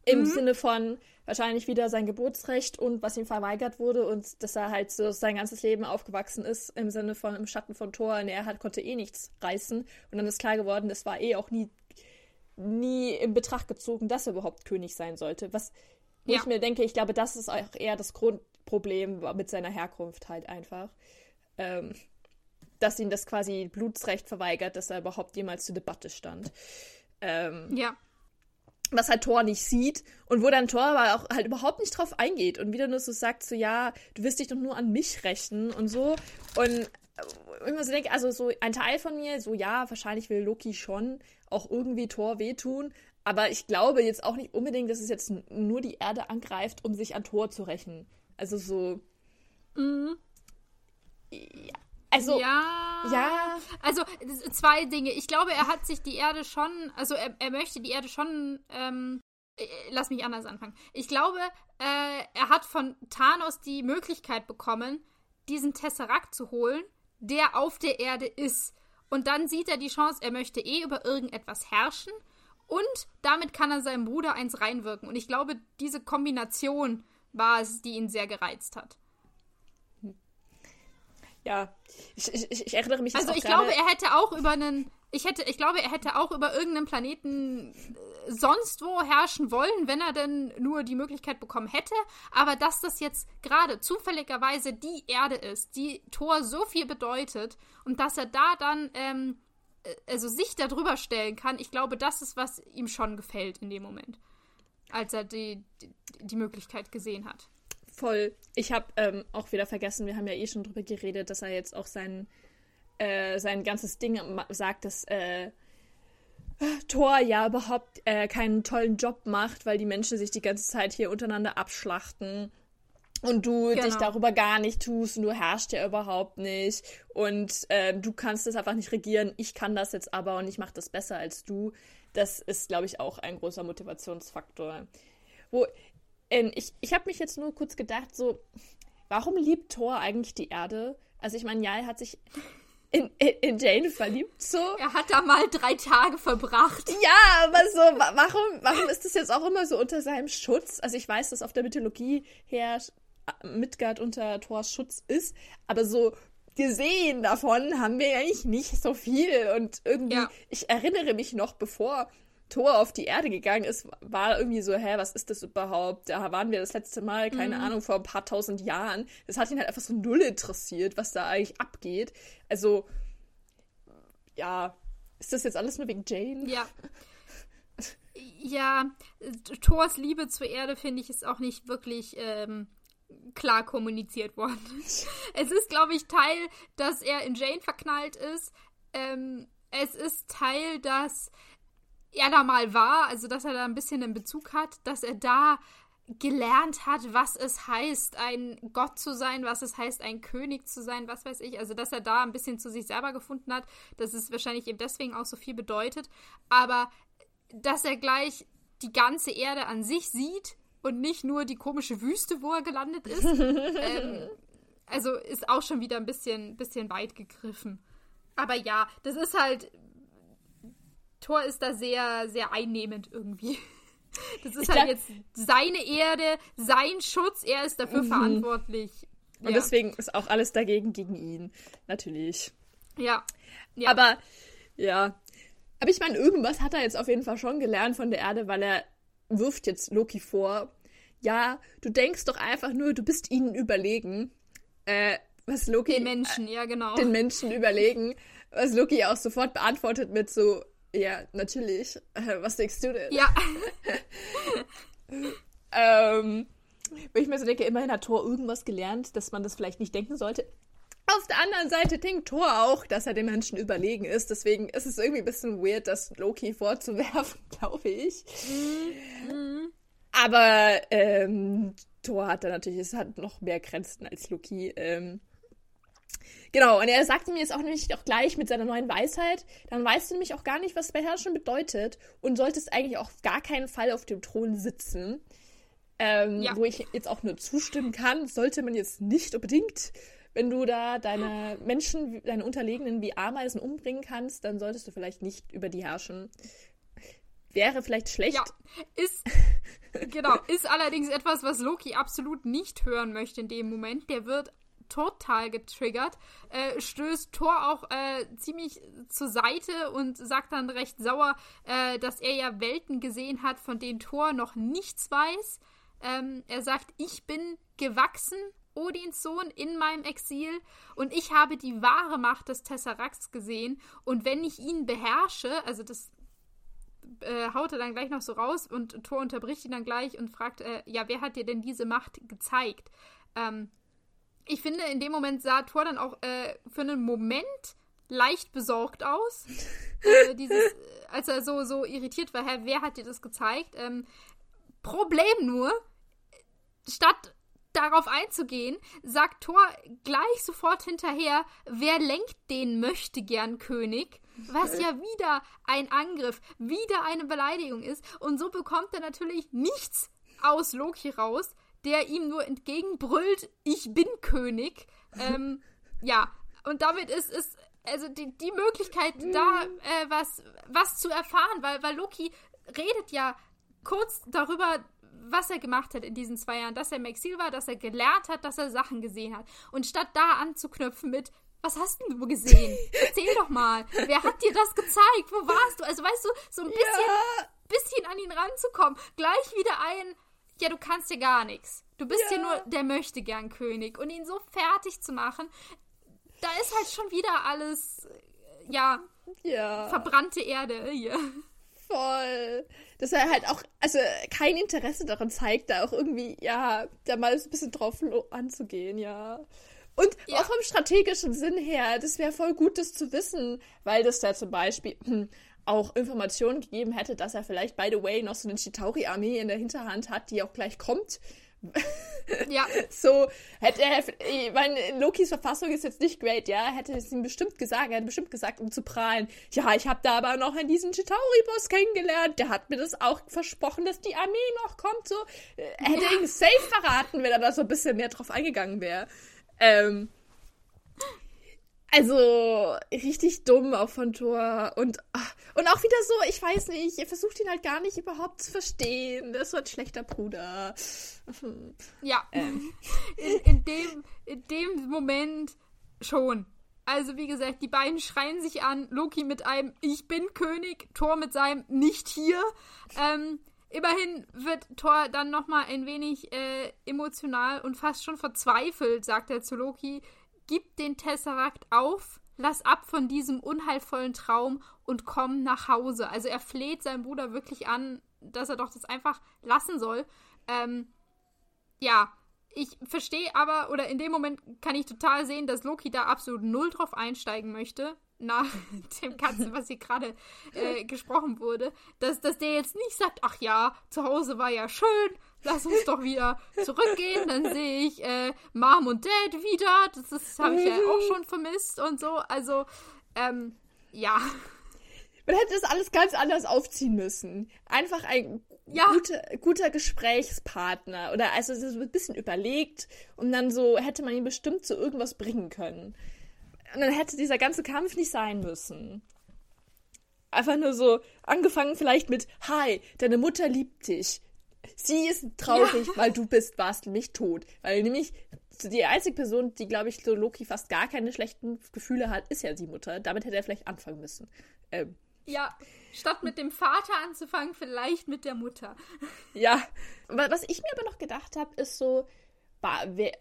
Im mhm. Sinne von wahrscheinlich wieder sein Geburtsrecht und was ihm verweigert wurde und dass er halt so sein ganzes Leben aufgewachsen ist im Sinne von im Schatten von Thor und er hat, konnte eh nichts reißen und dann ist klar geworden, das war eh auch nie, nie in Betracht gezogen, dass er überhaupt König sein sollte. Was ja. ich mir denke, ich glaube, das ist auch eher das Grundproblem mit seiner Herkunft halt einfach. Ähm, dass ihn das quasi Blutsrecht verweigert, dass er überhaupt jemals zur Debatte stand. Ähm, ja. Was halt Thor nicht sieht und wo dann Thor aber auch halt überhaupt nicht drauf eingeht und wieder nur so sagt, so ja, du wirst dich doch nur an mich rächen und so. Und ich mir so denke, also so ein Teil von mir, so ja, wahrscheinlich will Loki schon auch irgendwie Thor wehtun, aber ich glaube jetzt auch nicht unbedingt, dass es jetzt nur die Erde angreift, um sich an Thor zu rächen. Also so. Mhm. Ja, also, ja. Ja. Also, zwei Dinge. Ich glaube, er hat sich die Erde schon, also er, er möchte die Erde schon, ähm, äh, lass mich anders anfangen. Ich glaube, äh, er hat von Thanos die Möglichkeit bekommen, diesen Tesseract zu holen, der auf der Erde ist. Und dann sieht er die Chance, er möchte eh über irgendetwas herrschen. Und damit kann er seinem Bruder eins reinwirken. Und ich glaube, diese Kombination war es, die ihn sehr gereizt hat. Ja, ich, ich, ich erinnere mich. Also ich glaube, er hätte auch über einen, ich hätte, ich glaube, er hätte auch über irgendeinen Planeten sonst wo herrschen wollen, wenn er denn nur die Möglichkeit bekommen hätte. Aber dass das jetzt gerade zufälligerweise die Erde ist, die Thor so viel bedeutet und dass er da dann ähm, äh, also sich darüber stellen kann, ich glaube, das ist, was ihm schon gefällt in dem Moment, als er die, die, die Möglichkeit gesehen hat. Voll. Ich habe ähm, auch wieder vergessen, wir haben ja eh schon drüber geredet, dass er jetzt auch sein, äh, sein ganzes Ding sagt, dass äh, Thor ja überhaupt äh, keinen tollen Job macht, weil die Menschen sich die ganze Zeit hier untereinander abschlachten und du genau. dich darüber gar nicht tust und du herrschst ja überhaupt nicht und äh, du kannst es einfach nicht regieren. Ich kann das jetzt aber und ich mache das besser als du. Das ist, glaube ich, auch ein großer Motivationsfaktor. Wo ähm, ich ich habe mich jetzt nur kurz gedacht, so, warum liebt Thor eigentlich die Erde? Also ich meine, ja, er hat sich in, in, Jane verliebt so. Er hat da mal drei Tage verbracht. Ja, aber so, warum, warum ist das jetzt auch immer so unter seinem Schutz? Also ich weiß, dass auf der Mythologie her Midgard unter Thors Schutz ist, aber so gesehen davon haben wir eigentlich nicht so viel. Und irgendwie, ja. ich erinnere mich noch, bevor Thor auf die Erde gegangen ist, war irgendwie so, hä, was ist das überhaupt? Da waren wir das letzte Mal, keine mhm. Ahnung, vor ein paar tausend Jahren. Das hat ihn halt einfach so null interessiert, was da eigentlich abgeht. Also, ja, ist das jetzt alles nur wegen Jane? Ja. ja, Thors Liebe zur Erde, finde ich, ist auch nicht wirklich ähm, klar kommuniziert worden. es ist, glaube ich, Teil, dass er in Jane verknallt ist. Ähm, es ist Teil, dass er da mal war, also dass er da ein bisschen einen Bezug hat, dass er da gelernt hat, was es heißt, ein Gott zu sein, was es heißt, ein König zu sein, was weiß ich. Also, dass er da ein bisschen zu sich selber gefunden hat, dass es wahrscheinlich eben deswegen auch so viel bedeutet. Aber dass er gleich die ganze Erde an sich sieht und nicht nur die komische Wüste, wo er gelandet ist, ähm, also ist auch schon wieder ein bisschen, bisschen weit gegriffen. Aber ja, das ist halt Thor ist da sehr, sehr einnehmend irgendwie. Das ist ich halt glaub, jetzt seine Erde, sein Schutz, er ist dafür mhm. verantwortlich. Und ja. deswegen ist auch alles dagegen gegen ihn. Natürlich. Ja. ja. Aber, ja. Aber ich meine, irgendwas hat er jetzt auf jeden Fall schon gelernt von der Erde, weil er wirft jetzt Loki vor. Ja, du denkst doch einfach nur, du bist ihnen überlegen. Äh, was Loki. Den Menschen, ja, genau. Den Menschen überlegen. Was Loki auch sofort beantwortet mit so, ja, natürlich. Was denkst du denn? Ja. ähm, wenn ich mir so denke, immerhin hat Thor irgendwas gelernt, dass man das vielleicht nicht denken sollte. Auf der anderen Seite denkt Thor auch, dass er den Menschen überlegen ist. Deswegen ist es irgendwie ein bisschen weird, das Loki vorzuwerfen, glaube ich. Mhm. Aber ähm, Thor hat da natürlich, es hat noch mehr Grenzen als Loki. Ähm, Genau, und er sagte mir jetzt auch nämlich auch gleich mit seiner neuen Weisheit, dann weißt du nämlich auch gar nicht, was Beherrschen bedeutet und solltest eigentlich auch auf gar keinen Fall auf dem Thron sitzen. Ähm, ja. Wo ich jetzt auch nur zustimmen kann, sollte man jetzt nicht unbedingt, wenn du da deine Menschen, deine Unterlegenen wie Ameisen umbringen kannst, dann solltest du vielleicht nicht über die herrschen. Wäre vielleicht schlecht. Ja, ist, genau, ist allerdings etwas, was Loki absolut nicht hören möchte in dem Moment. Der wird total getriggert, äh, stößt Thor auch äh, ziemlich zur Seite und sagt dann recht sauer, äh, dass er ja Welten gesehen hat, von denen Thor noch nichts weiß. Ähm, er sagt, ich bin gewachsen, Odins Sohn, in meinem Exil und ich habe die wahre Macht des Tesseracts gesehen und wenn ich ihn beherrsche, also das äh, haut er dann gleich noch so raus und Thor unterbricht ihn dann gleich und fragt, äh, ja, wer hat dir denn diese Macht gezeigt? Ähm, ich finde, in dem Moment sah Thor dann auch äh, für einen Moment leicht besorgt aus. äh, dieses, äh, als er so, so irritiert war, Hä, wer hat dir das gezeigt? Ähm, Problem nur, statt darauf einzugehen, sagt Thor gleich sofort hinterher, wer lenkt den möchte gern König, was ja wieder ein Angriff, wieder eine Beleidigung ist. Und so bekommt er natürlich nichts aus Loki raus, der ihm nur entgegenbrüllt, ich bin König. Ähm, ja, und damit ist es also die, die Möglichkeit, da äh, was, was zu erfahren, weil, weil Loki redet ja kurz darüber, was er gemacht hat in diesen zwei Jahren, dass er im Exil war, dass er gelernt hat, dass er Sachen gesehen hat. Und statt da anzuknüpfen mit, was hast denn du gesehen? Erzähl doch mal. Wer hat dir das gezeigt? Wo warst du? Also weißt du, so ein bisschen, ja. bisschen an ihn ranzukommen. Gleich wieder ein, ja, du kannst ja gar nichts. Du bist ja, ja nur der möchte gern König. Und ihn so fertig zu machen, da ist halt schon wieder alles, ja, ja. verbrannte Erde hier. Voll. Dass er halt auch, also kein Interesse daran zeigt, da auch irgendwie, ja, da mal so ein bisschen drauf anzugehen, ja. Und ja. auch vom strategischen Sinn her, das wäre voll gut, das zu wissen, weil das da zum Beispiel hm, auch Informationen gegeben hätte, dass er vielleicht, by the way, noch so eine Chitauri-Armee in der Hinterhand hat, die auch gleich kommt. Ja. so hätte er, ich meine, Lokis Verfassung ist jetzt nicht great, ja, hätte es ihm bestimmt gesagt, er hätte bestimmt gesagt, um zu prahlen, ja, ich habe da aber noch an diesen Chitauri-Boss kennengelernt, der hat mir das auch versprochen, dass die Armee noch kommt, so, er hätte ja. ihn safe verraten, wenn er da so ein bisschen mehr drauf eingegangen wäre. Ähm, also richtig dumm auch von Thor und und auch wieder so, ich weiß nicht, ihr versucht ihn halt gar nicht überhaupt zu verstehen. Der ist so ein schlechter Bruder. Ja. Ähm. In, in, dem, in dem Moment schon. Also wie gesagt, die beiden schreien sich an. Loki mit einem Ich bin König, Thor mit seinem Nicht hier. Ähm, immerhin wird Thor dann nochmal ein wenig äh, emotional und fast schon verzweifelt, sagt er zu Loki gib den Tesseract auf, lass ab von diesem unheilvollen Traum und komm nach Hause. Also er fleht seinen Bruder wirklich an, dass er doch das einfach lassen soll. Ähm, ja, ich verstehe aber, oder in dem Moment kann ich total sehen, dass Loki da absolut null drauf einsteigen möchte, nach dem Ganzen, was hier gerade äh, gesprochen wurde, dass, dass der jetzt nicht sagt, ach ja, zu Hause war ja schön, lass uns doch wieder zurückgehen, dann sehe ich äh, Mom und Dad wieder. Das, das habe ich ja auch schon vermisst und so. Also, ähm, ja. Man hätte das alles ganz anders aufziehen müssen. Einfach ein ja. guter, guter Gesprächspartner. Oder also so ein bisschen überlegt und dann so hätte man ihn bestimmt zu irgendwas bringen können. Und dann hätte dieser ganze Kampf nicht sein müssen. Einfach nur so, angefangen vielleicht mit, hi, deine Mutter liebt dich. Sie ist traurig, ja. weil du bist, warst nämlich tot. Weil nämlich die einzige Person, die, glaube ich, so Loki fast gar keine schlechten Gefühle hat, ist ja die Mutter. Damit hätte er vielleicht anfangen müssen. Ähm. Ja, statt mit dem Vater anzufangen, vielleicht mit der Mutter. Ja, was ich mir aber noch gedacht habe, ist so, war, wer,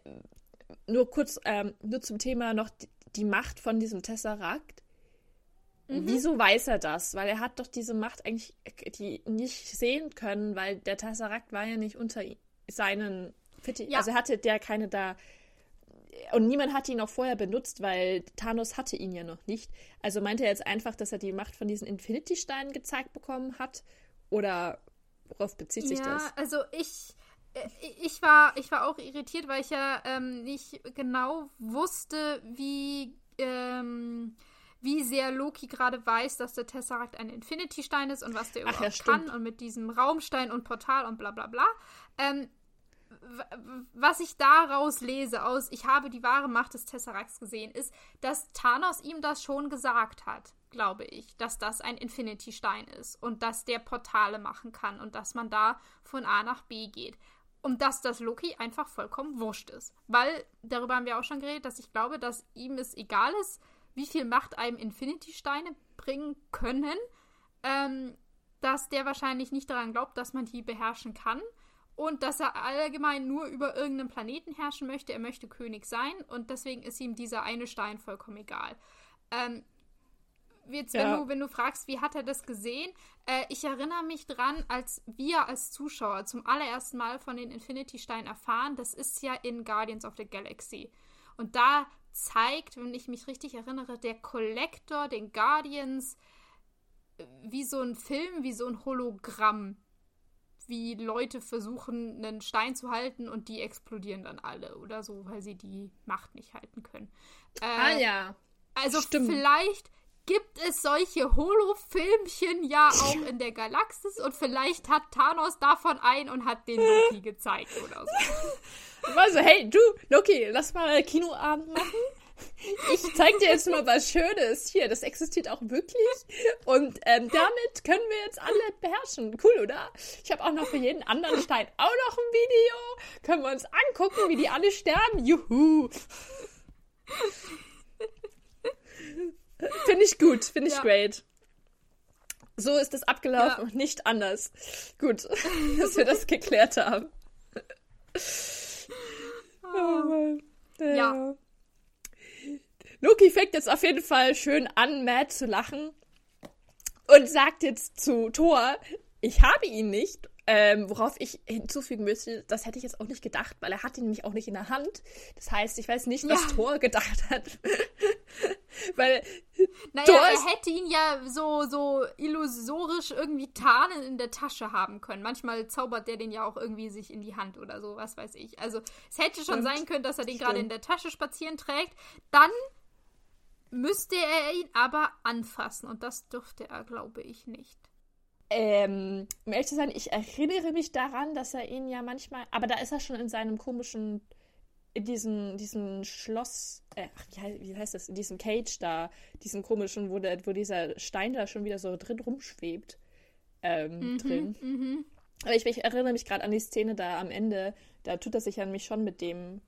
nur kurz, ähm, nur zum Thema noch die, die Macht von diesem Tesseract. Mhm. Wieso weiß er das? Weil er hat doch diese Macht eigentlich die nicht sehen können, weil der Tesseract war ja nicht unter seinen Fitti. Ja. Also hatte der keine da. Und niemand hatte ihn auch vorher benutzt, weil Thanos hatte ihn ja noch nicht. Also meinte er jetzt einfach, dass er die Macht von diesen Infinity-Steinen gezeigt bekommen hat? Oder worauf bezieht sich ja, das? Ja, also ich äh, ich war, ich war auch irritiert, weil ich ja ähm, nicht genau wusste, wie ähm, wie sehr Loki gerade weiß, dass der Tesseract ein Infinity-Stein ist und was der überhaupt ja, kann und mit diesem Raumstein und Portal und bla bla bla. Ähm, was ich daraus lese aus, ich habe die wahre Macht des Tesseracts gesehen, ist, dass Thanos ihm das schon gesagt hat, glaube ich, dass das ein Infinity-Stein ist und dass der Portale machen kann und dass man da von A nach B geht. Und dass das Loki einfach vollkommen wurscht ist. Weil, darüber haben wir auch schon geredet, dass ich glaube, dass ihm es egal ist, wie viel Macht einem Infinity-Steine bringen können, ähm, dass der wahrscheinlich nicht daran glaubt, dass man die beherrschen kann und dass er allgemein nur über irgendeinen Planeten herrschen möchte. Er möchte König sein und deswegen ist ihm dieser eine Stein vollkommen egal. Ähm, jetzt, ja. wenn, du, wenn du fragst, wie hat er das gesehen, äh, ich erinnere mich dran, als wir als Zuschauer zum allerersten Mal von den Infinity-Steinen erfahren, das ist ja in Guardians of the Galaxy. Und da zeigt, wenn ich mich richtig erinnere, der Collector den Guardians wie so ein Film, wie so ein Hologramm. Wie Leute versuchen, einen Stein zu halten und die explodieren dann alle oder so, weil sie die Macht nicht halten können. Äh, ah ja. Also Stimmt. vielleicht gibt es solche Holo-Filmchen ja auch in der Galaxis und vielleicht hat Thanos davon ein und hat den Loki gezeigt oder so. Also, hey, du, Loki, lass mal Kinoabend machen. Ich zeig dir jetzt mal was Schönes. Hier, das existiert auch wirklich. Und ähm, damit können wir jetzt alle beherrschen. Cool, oder? Ich habe auch noch für jeden anderen Stein auch noch ein Video. Können wir uns angucken, wie die alle sterben. Juhu. Finde ich gut, finde ich ja. great. So ist es abgelaufen und nicht anders. Gut, dass wir das geklärt haben. Oh, ja. ja. Loki fängt jetzt auf jeden Fall schön an, mad zu lachen und sagt jetzt zu Thor, ich habe ihn nicht ähm, worauf ich hinzufügen müsste, das hätte ich jetzt auch nicht gedacht, weil er hat ihn nämlich auch nicht in der Hand. Das heißt, ich weiß nicht, was ja. Thor gedacht hat. weil naja, Thor er hätte ihn ja so, so illusorisch irgendwie tarnen in der Tasche haben können. Manchmal zaubert der den ja auch irgendwie sich in die Hand oder so, was weiß ich. Also es hätte schon Stimmt. sein können, dass er den gerade in der Tasche spazieren trägt. Dann müsste er ihn aber anfassen und das dürfte er, glaube ich, nicht. Ähm, um ehrlich zu sein, ich erinnere mich daran, dass er ihn ja manchmal, aber da ist er schon in seinem komischen, in diesem, diesem Schloss, äh, wie heißt das, in diesem Cage da, diesem komischen, wo, der, wo dieser Stein da schon wieder so drin rumschwebt, ähm, mhm, drin. Mhm. Aber ich, ich, erinnere mich gerade an die Szene da am Ende, da tut er sich ja nämlich schon mit dem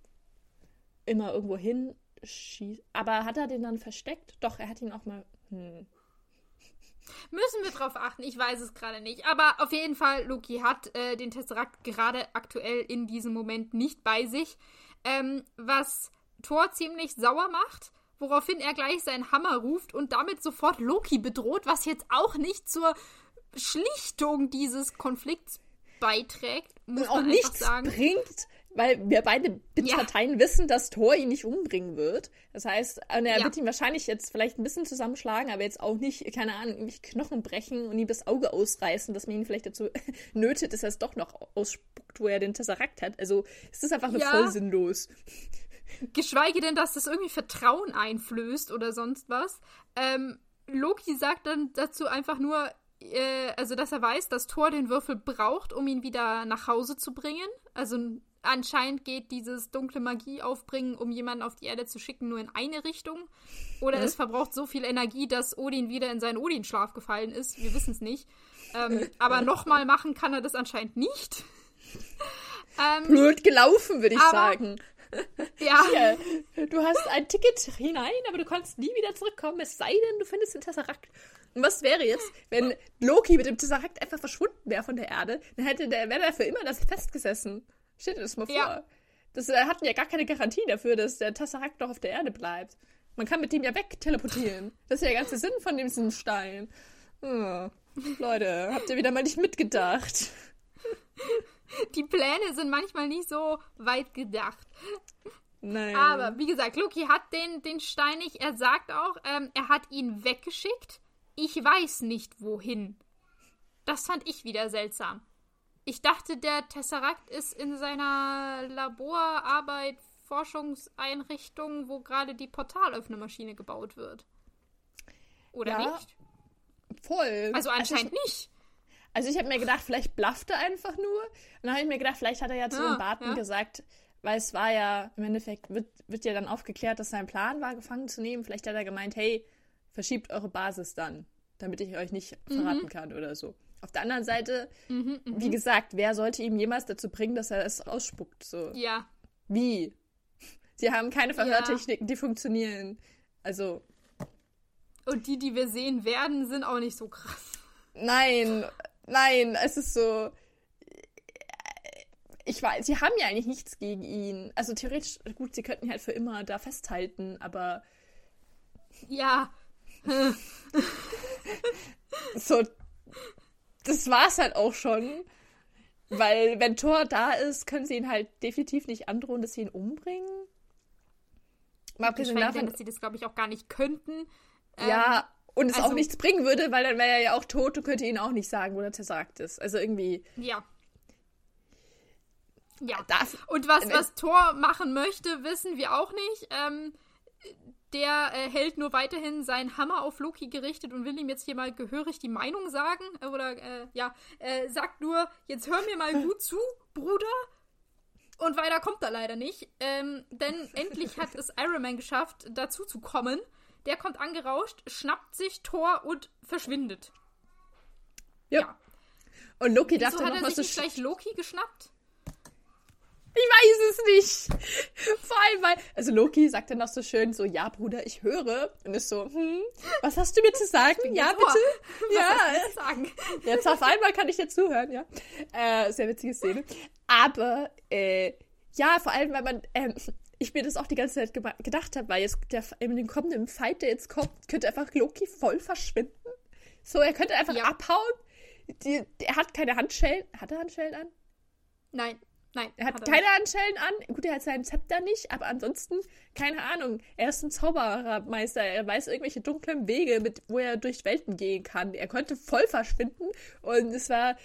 immer irgendwo hin schießen. Aber hat er den dann versteckt? Doch, er hat ihn auch mal. Hm. Müssen wir drauf achten, ich weiß es gerade nicht. Aber auf jeden Fall, Loki hat äh, den Tesseract gerade aktuell in diesem Moment nicht bei sich. Ähm, was Thor ziemlich sauer macht, woraufhin er gleich seinen Hammer ruft und damit sofort Loki bedroht, was jetzt auch nicht zur Schlichtung dieses Konflikts beiträgt, muss und auch man nichts sagen. bringt, weil wir beide ja. Parteien wissen, dass Thor ihn nicht umbringen wird. Das heißt, er ja. wird ihn wahrscheinlich jetzt vielleicht ein bisschen zusammenschlagen, aber jetzt auch nicht, keine Ahnung, irgendwie Knochen brechen und ihm das Auge ausreißen, dass man ihn vielleicht dazu nötet, dass er es doch noch ausspuckt, wo er den Tesserakt hat. Also es ist einfach nur ja. voll sinnlos. Geschweige denn, dass das irgendwie Vertrauen einflößt oder sonst was. Ähm, Loki sagt dann dazu einfach nur, äh, also dass er weiß, dass Thor den Würfel braucht, um ihn wieder nach Hause zu bringen. Also anscheinend geht dieses dunkle Magie aufbringen, um jemanden auf die Erde zu schicken, nur in eine Richtung. Oder mhm. es verbraucht so viel Energie, dass Odin wieder in seinen Odin-Schlaf gefallen ist. Wir wissen es nicht. Ähm, aber nochmal machen kann er das anscheinend nicht. ähm, Blöd gelaufen, würde ich aber, sagen. Ja. Hier, du hast ein Ticket hinein, aber du kannst nie wieder zurückkommen, es sei denn, du findest den Tesseract. Und was wäre jetzt, wenn Loki mit dem Tesseract einfach verschwunden wäre von der Erde? Dann hätte der, wäre er für immer das festgesessen. Stell dir das mal ja. vor. Das äh, hatten ja gar keine Garantie dafür, dass der Tesseract noch auf der Erde bleibt. Man kann mit dem ja wegteleportieren. Das ist ja der ganze Sinn von diesem Stein. Oh, Leute, habt ihr wieder mal nicht mitgedacht? Die Pläne sind manchmal nicht so weit gedacht. Nein. Aber wie gesagt, Loki hat den, den Stein nicht. Er sagt auch, ähm, er hat ihn weggeschickt. Ich weiß nicht wohin. Das fand ich wieder seltsam. Ich dachte, der Tesseract ist in seiner Laborarbeit, Forschungseinrichtung, wo gerade die Portalöffnermaschine gebaut wird. Oder ja, nicht? Voll. Also anscheinend also nicht. Also ich habe mir gedacht, vielleicht blafft er einfach nur. Und dann habe ich mir gedacht, vielleicht hat er ja zu ja, den Barten ja. gesagt, weil es war ja, im Endeffekt wird, wird ja dann aufgeklärt, dass sein Plan war, gefangen zu nehmen. Vielleicht hat er gemeint, hey, verschiebt eure Basis dann, damit ich euch nicht mhm. verraten kann oder so. Auf der anderen Seite, mhm, wie mhm. gesagt, wer sollte ihm jemals dazu bringen, dass er es ausspuckt? So. Ja. Wie? Sie haben keine Verhörtechniken, ja. die funktionieren. Also. Und die, die wir sehen werden, sind auch nicht so krass. Nein, nein, es ist so. Ich weiß, sie haben ja eigentlich nichts gegen ihn. Also theoretisch, gut, sie könnten ihn halt für immer da festhalten, aber. Ja. so, das war's halt auch schon. Weil, wenn Thor da ist, können sie ihn halt definitiv nicht androhen, dass sie ihn umbringen. Mal abgesehen davon, dass sie das, glaube ich, auch gar nicht könnten. Ja, ähm, und es also, auch nichts bringen würde, weil dann wäre er ja auch tot und könnte ihnen auch nicht sagen, wo er zersagt ist. Also irgendwie. Ja. Ja. Das, und was, was Thor machen möchte, wissen wir auch nicht. Ähm, der äh, hält nur weiterhin seinen Hammer auf Loki gerichtet und will ihm jetzt hier mal gehörig die Meinung sagen. Äh, oder, äh, ja, äh, sagt nur, jetzt hör mir mal gut zu, Bruder. Und weiter kommt er leider nicht. Ähm, denn endlich hat es Iron Man geschafft, dazu zu kommen. Der kommt angerauscht, schnappt sich Thor und verschwindet. Ja. ja. Und Loki Wieso dachte hat noch, er sich so gleich Loki geschnappt? Ich weiß es nicht. Vor allem, weil, also Loki sagt dann noch so schön so, ja, Bruder, ich höre. Und ist so, hm, was hast du mir zu sagen? Ja, bitte. Was ja. Hast du sagen? Jetzt auf einmal kann ich dir zuhören, ja. Äh, sehr witzige Szene. Aber, äh, ja, vor allem, weil man, ähm, ich mir das auch die ganze Zeit gedacht habe, weil jetzt der, in dem kommenden Fight, der jetzt kommt, könnte einfach Loki voll verschwinden. So, er könnte einfach ja. abhauen. Die, er hat keine Handschellen. Hat er Handschellen an? Nein. Nein. Er hat, hat er keine nicht. Handschellen an. Gut, er hat seinen Zepter nicht, aber ansonsten, keine Ahnung. Er ist ein Zauberermeister. Er weiß irgendwelche dunklen Wege, mit, wo er durch Welten gehen kann. Er konnte voll verschwinden und es war.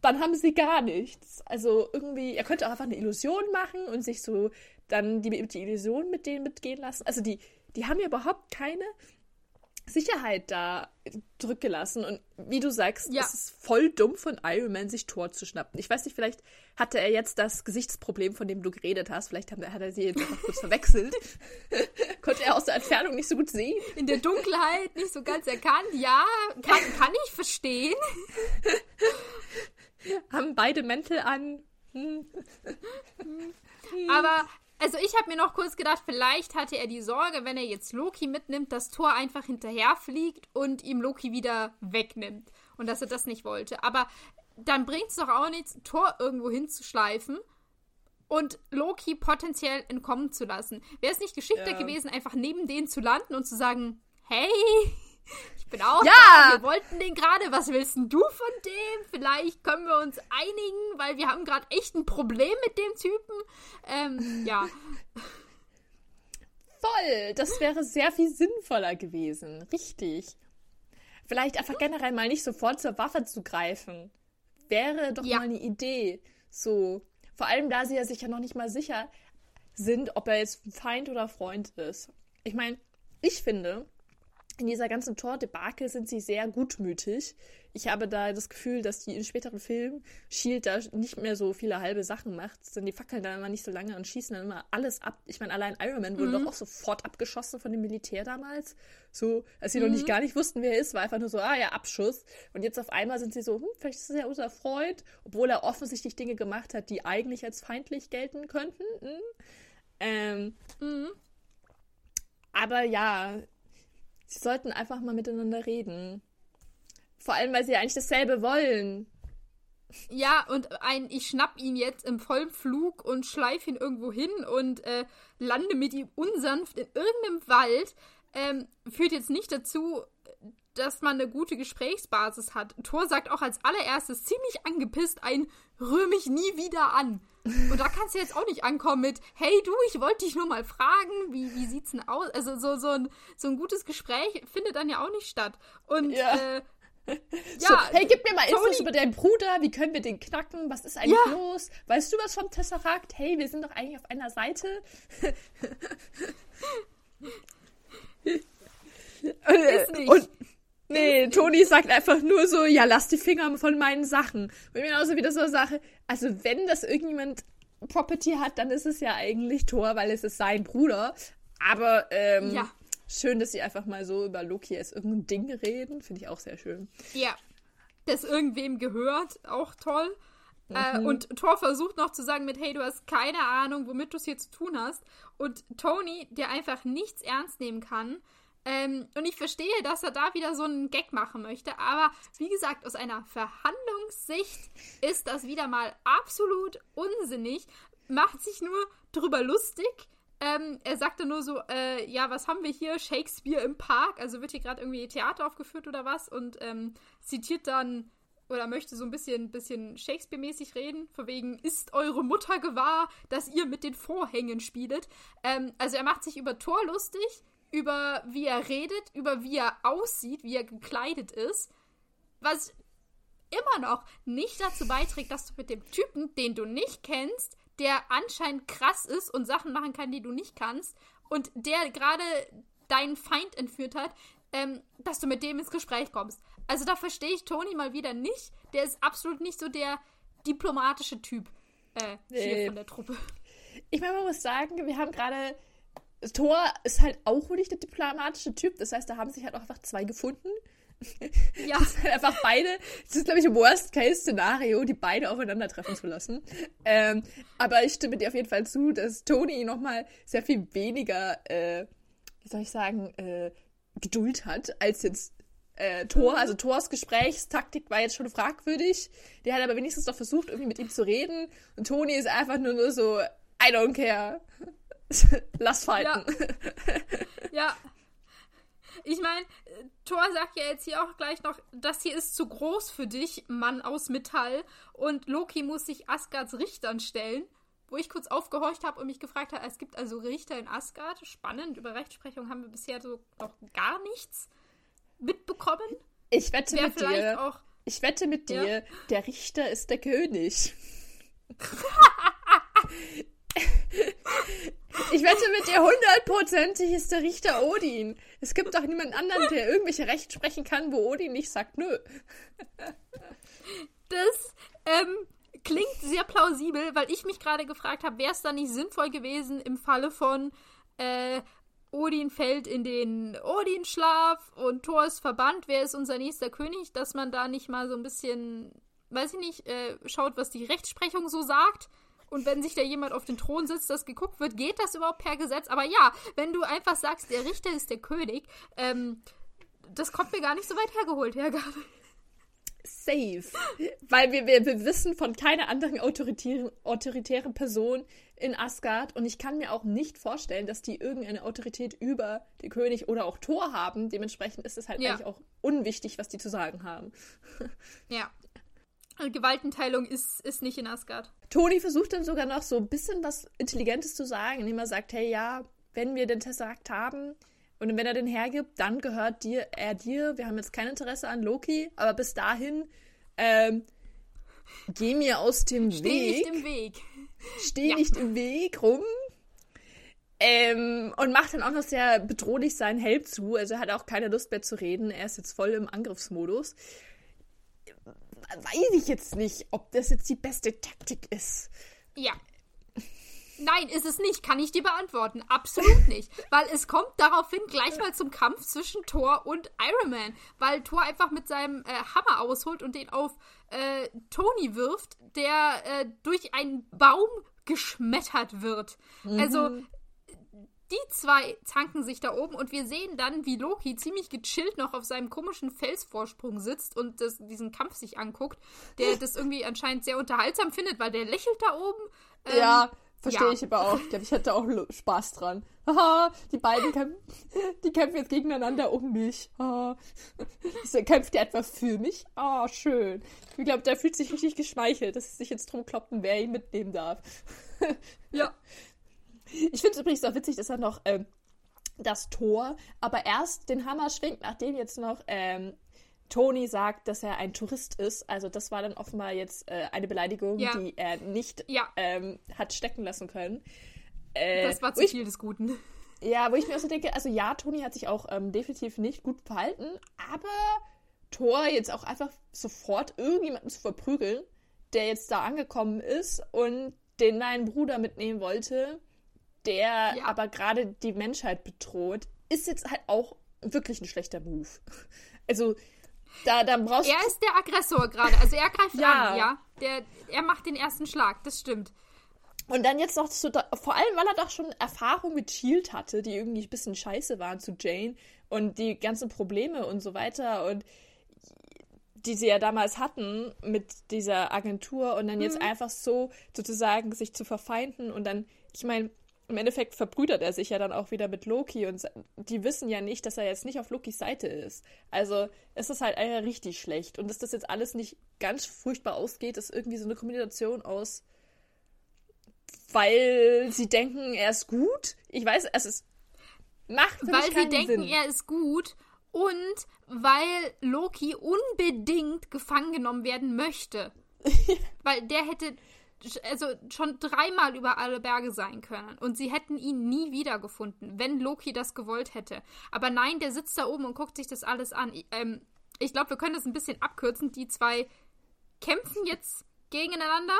Dann haben sie gar nichts. Also irgendwie, er könnte auch einfach eine Illusion machen und sich so dann die, die Illusion mit denen mitgehen lassen. Also die, die haben ja überhaupt keine Sicherheit da zurückgelassen. Und wie du sagst, ja. es ist voll dumm von Iron Man, sich Tor zu schnappen. Ich weiß nicht, vielleicht hatte er jetzt das Gesichtsproblem, von dem du geredet hast. Vielleicht hat er sie jetzt einfach kurz verwechselt. Konnte er aus der Entfernung nicht so gut sehen. In der Dunkelheit nicht so ganz erkannt. Ja, kann, kann ich verstehen. Haben beide Mäntel an. Hm. Aber also ich habe mir noch kurz gedacht, vielleicht hatte er die Sorge, wenn er jetzt Loki mitnimmt, dass Thor einfach hinterherfliegt und ihm Loki wieder wegnimmt. Und dass er das nicht wollte. Aber dann bringt es doch auch nichts, Thor irgendwo hinzuschleifen und Loki potenziell entkommen zu lassen. Wäre es nicht geschickter ja. gewesen, einfach neben denen zu landen und zu sagen, hey, ich bin auch ja. da. Wir wollten den gerade. Was willst denn du von dem? Vielleicht können wir uns einigen, weil wir haben gerade echt ein Problem mit dem Typen. Ähm, ja. Voll. Das wäre sehr viel sinnvoller gewesen. Richtig. Vielleicht einfach generell mal nicht sofort zur Waffe zu greifen. Wäre doch ja. mal eine Idee. So. Vor allem, da sie ja sich ja noch nicht mal sicher sind, ob er jetzt Feind oder Freund ist. Ich meine, ich finde, in dieser ganzen Tor-Debakel sind sie sehr gutmütig. Ich habe da das Gefühl, dass die in späteren Filmen Shield da nicht mehr so viele halbe Sachen macht, sondern die fackeln dann immer nicht so lange und schießen dann immer alles ab. Ich meine, allein Iron Man wurde mhm. doch auch sofort abgeschossen von dem Militär damals. So, als sie mhm. noch nicht gar nicht wussten, wer er ist, war einfach nur so, ah ja, Abschuss. Und jetzt auf einmal sind sie so, hm, vielleicht ist er unser Freund, obwohl er offensichtlich Dinge gemacht hat, die eigentlich als feindlich gelten könnten. Hm? Ähm, mhm. Aber ja, Sie sollten einfach mal miteinander reden. Vor allem, weil sie ja eigentlich dasselbe wollen. Ja, und ein, ich schnapp ihn jetzt im vollen Flug und schleif ihn irgendwo hin und äh, lande mit ihm unsanft in irgendeinem Wald, ähm, führt jetzt nicht dazu, dass man eine gute Gesprächsbasis hat. Thor sagt auch als allererstes ziemlich angepisst ein Rühr mich nie wieder an. Und da kannst du jetzt auch nicht ankommen mit, hey du, ich wollte dich nur mal fragen, wie, wie sieht's denn aus? Also so, so, ein, so ein gutes Gespräch findet dann ja auch nicht statt. Und ja. Äh, so, ja, hey, gib mir mal Tony. Infos über deinen Bruder. Wie können wir den knacken? Was ist eigentlich ja. los? Weißt du was vom Tesseract? Hey, wir sind doch eigentlich auf einer Seite. ist nicht. Und, nee, Toni sagt einfach nur so, ja, lass die Finger von meinen Sachen. Und genauso wieder so eine Sache, also wenn das irgendjemand Property hat, dann ist es ja eigentlich Thor, weil es ist sein Bruder. Aber ähm, ja. schön, dass sie einfach mal so über Loki als irgendein Ding reden. Finde ich auch sehr schön. Ja. Das irgendwem gehört, auch toll. Äh, mhm. Äh, und Thor versucht noch zu sagen mit, hey, du hast keine Ahnung, womit du es hier zu tun hast. Und Tony, der einfach nichts ernst nehmen kann, ähm, und ich verstehe, dass er da wieder so einen Gag machen möchte. Aber wie gesagt, aus einer Verhandlungssicht ist das wieder mal absolut unsinnig. Macht sich nur drüber lustig. Ähm, er sagte nur so, äh, ja, was haben wir hier? Shakespeare im Park. Also wird hier gerade irgendwie Theater aufgeführt oder was? Und ähm, zitiert dann oder möchte so ein bisschen, bisschen Shakespeare-mäßig reden, von wegen, ist eure Mutter gewahr, dass ihr mit den Vorhängen spielet. Ähm, also er macht sich über Thor lustig, über wie er redet, über wie er aussieht, wie er gekleidet ist, was immer noch nicht dazu beiträgt, dass du mit dem Typen, den du nicht kennst, der anscheinend krass ist und Sachen machen kann, die du nicht kannst, und der gerade deinen Feind entführt hat, ähm, dass du mit dem ins Gespräch kommst. Also da verstehe ich Toni mal wieder nicht. Der ist absolut nicht so der diplomatische Typ äh, hier nee. von der Truppe. Ich meine, man muss sagen, wir haben gerade. Thor ist halt auch nicht der diplomatische Typ. Das heißt, da haben sich halt auch einfach zwei gefunden. Ja. Das ist halt einfach beide. Das ist, glaube ich, ein Worst-Case-Szenario, die beide aufeinandertreffen zu lassen. Ähm, aber ich stimme dir auf jeden Fall zu, dass Toni nochmal sehr viel weniger, äh, wie soll ich sagen, äh, Geduld hat, als jetzt äh, Thor. Also Thors Gesprächstaktik war jetzt schon fragwürdig. Der hat aber wenigstens noch versucht, irgendwie mit ihm zu reden. Und Toni ist einfach nur, nur so, I don't care. Lass falten. Ja. ja. Ich meine, Thor sagt ja jetzt hier auch gleich noch, das hier ist zu groß für dich, Mann aus Metall. Und Loki muss sich Asgards Richtern stellen. Wo ich kurz aufgehorcht habe und mich gefragt habe, es gibt also Richter in Asgard. Spannend, über Rechtsprechung haben wir bisher so noch gar nichts mitbekommen. Ich wette Wer mit dir. Auch, ich wette mit dir, ja? der Richter ist der König. Ich wette mit dir, hundertprozentig ist der Richter Odin. Es gibt doch niemanden anderen, der irgendwelche Recht sprechen kann, wo Odin nicht sagt, nö. Das ähm, klingt sehr plausibel, weil ich mich gerade gefragt habe, wäre es da nicht sinnvoll gewesen im Falle von äh, Odin fällt in den Odinschlaf und Thor ist verbannt, wer ist unser nächster König, dass man da nicht mal so ein bisschen, weiß ich nicht, äh, schaut, was die Rechtsprechung so sagt und wenn sich da jemand auf den Thron sitzt, das geguckt wird, geht das überhaupt per Gesetz? Aber ja, wenn du einfach sagst, der Richter ist der König, ähm, das kommt mir gar nicht so weit hergeholt, Herr Gabe. Safe. Weil wir, wir, wir wissen von keiner anderen autoritären, autoritären Person in Asgard und ich kann mir auch nicht vorstellen, dass die irgendeine Autorität über den König oder auch Thor haben. Dementsprechend ist es halt ja. eigentlich auch unwichtig, was die zu sagen haben. Ja. Gewaltenteilung ist, ist nicht in Asgard. Toni versucht dann sogar noch so ein bisschen was Intelligentes zu sagen, indem er sagt, hey ja, wenn wir den Tesseract haben und wenn er den hergibt, dann gehört dir, er dir. Wir haben jetzt kein Interesse an Loki, aber bis dahin ähm, geh mir aus dem Steh Weg. Steh nicht im Weg. Steh ja. nicht im Weg rum. Ähm, und macht dann auch noch sehr bedrohlich seinen Helm zu. Also er hat auch keine Lust mehr zu reden. Er ist jetzt voll im Angriffsmodus weiß ich jetzt nicht, ob das jetzt die beste Taktik ist. Ja. Nein, ist es nicht. Kann ich dir beantworten. Absolut nicht. Weil es kommt daraufhin gleich mal zum Kampf zwischen Thor und Iron Man. Weil Thor einfach mit seinem äh, Hammer ausholt und den auf äh, Tony wirft, der äh, durch einen Baum geschmettert wird. Mhm. Also die zwei zanken sich da oben und wir sehen dann, wie Loki ziemlich gechillt noch auf seinem komischen Felsvorsprung sitzt und das, diesen Kampf sich anguckt, der das irgendwie anscheinend sehr unterhaltsam findet, weil der lächelt da oben. Ähm, ja, verstehe ja. ich aber auch. Ich glaube, ich hätte auch Spaß dran. Haha, die beiden kämpfen, die kämpfen jetzt gegeneinander um mich. Haha. Kämpft der etwa für mich? Ah, oh, schön. Ich glaube, der fühlt sich richtig geschmeichelt, dass es sich jetzt drum kloppen, wer ihn mitnehmen darf. ja. Ich finde es übrigens auch witzig, dass er noch ähm, das Tor, aber erst den Hammer schwingt, nachdem jetzt noch ähm, Tony sagt, dass er ein Tourist ist. Also das war dann offenbar jetzt äh, eine Beleidigung, ja. die er nicht ja. ähm, hat stecken lassen können. Äh, das war zu viel ich, des Guten. Ja, wo ich mir auch so denke, also ja, Tony hat sich auch ähm, definitiv nicht gut verhalten, aber Thor jetzt auch einfach sofort irgendjemanden zu verprügeln, der jetzt da angekommen ist und den neuen Bruder mitnehmen wollte, der ja. aber gerade die Menschheit bedroht, ist jetzt halt auch wirklich ein schlechter Move. Also, da, da brauchst Er ist der Aggressor gerade. Also, er greift ja. an, ja. Der, er macht den ersten Schlag, das stimmt. Und dann jetzt noch so, vor allem, weil er doch schon Erfahrung mit Shield hatte, die irgendwie ein bisschen scheiße waren zu Jane und die ganzen Probleme und so weiter und die sie ja damals hatten mit dieser Agentur und dann mhm. jetzt einfach so sozusagen sich zu verfeinden und dann, ich meine, im Endeffekt verbrüdert er sich ja dann auch wieder mit Loki und die wissen ja nicht, dass er jetzt nicht auf Lokis Seite ist. Also es ist halt einfach richtig schlecht. Und dass das jetzt alles nicht ganz furchtbar ausgeht, ist irgendwie so eine Kombination aus, weil sie denken, er ist gut. Ich weiß, es ist. Macht Weil sie denken, Sinn. er ist gut und weil Loki unbedingt gefangen genommen werden möchte. weil der hätte also schon dreimal über alle Berge sein können und sie hätten ihn nie wiedergefunden, wenn Loki das gewollt hätte. Aber nein, der sitzt da oben und guckt sich das alles an. Ich, ähm, ich glaube, wir können das ein bisschen abkürzen. Die zwei kämpfen jetzt gegeneinander.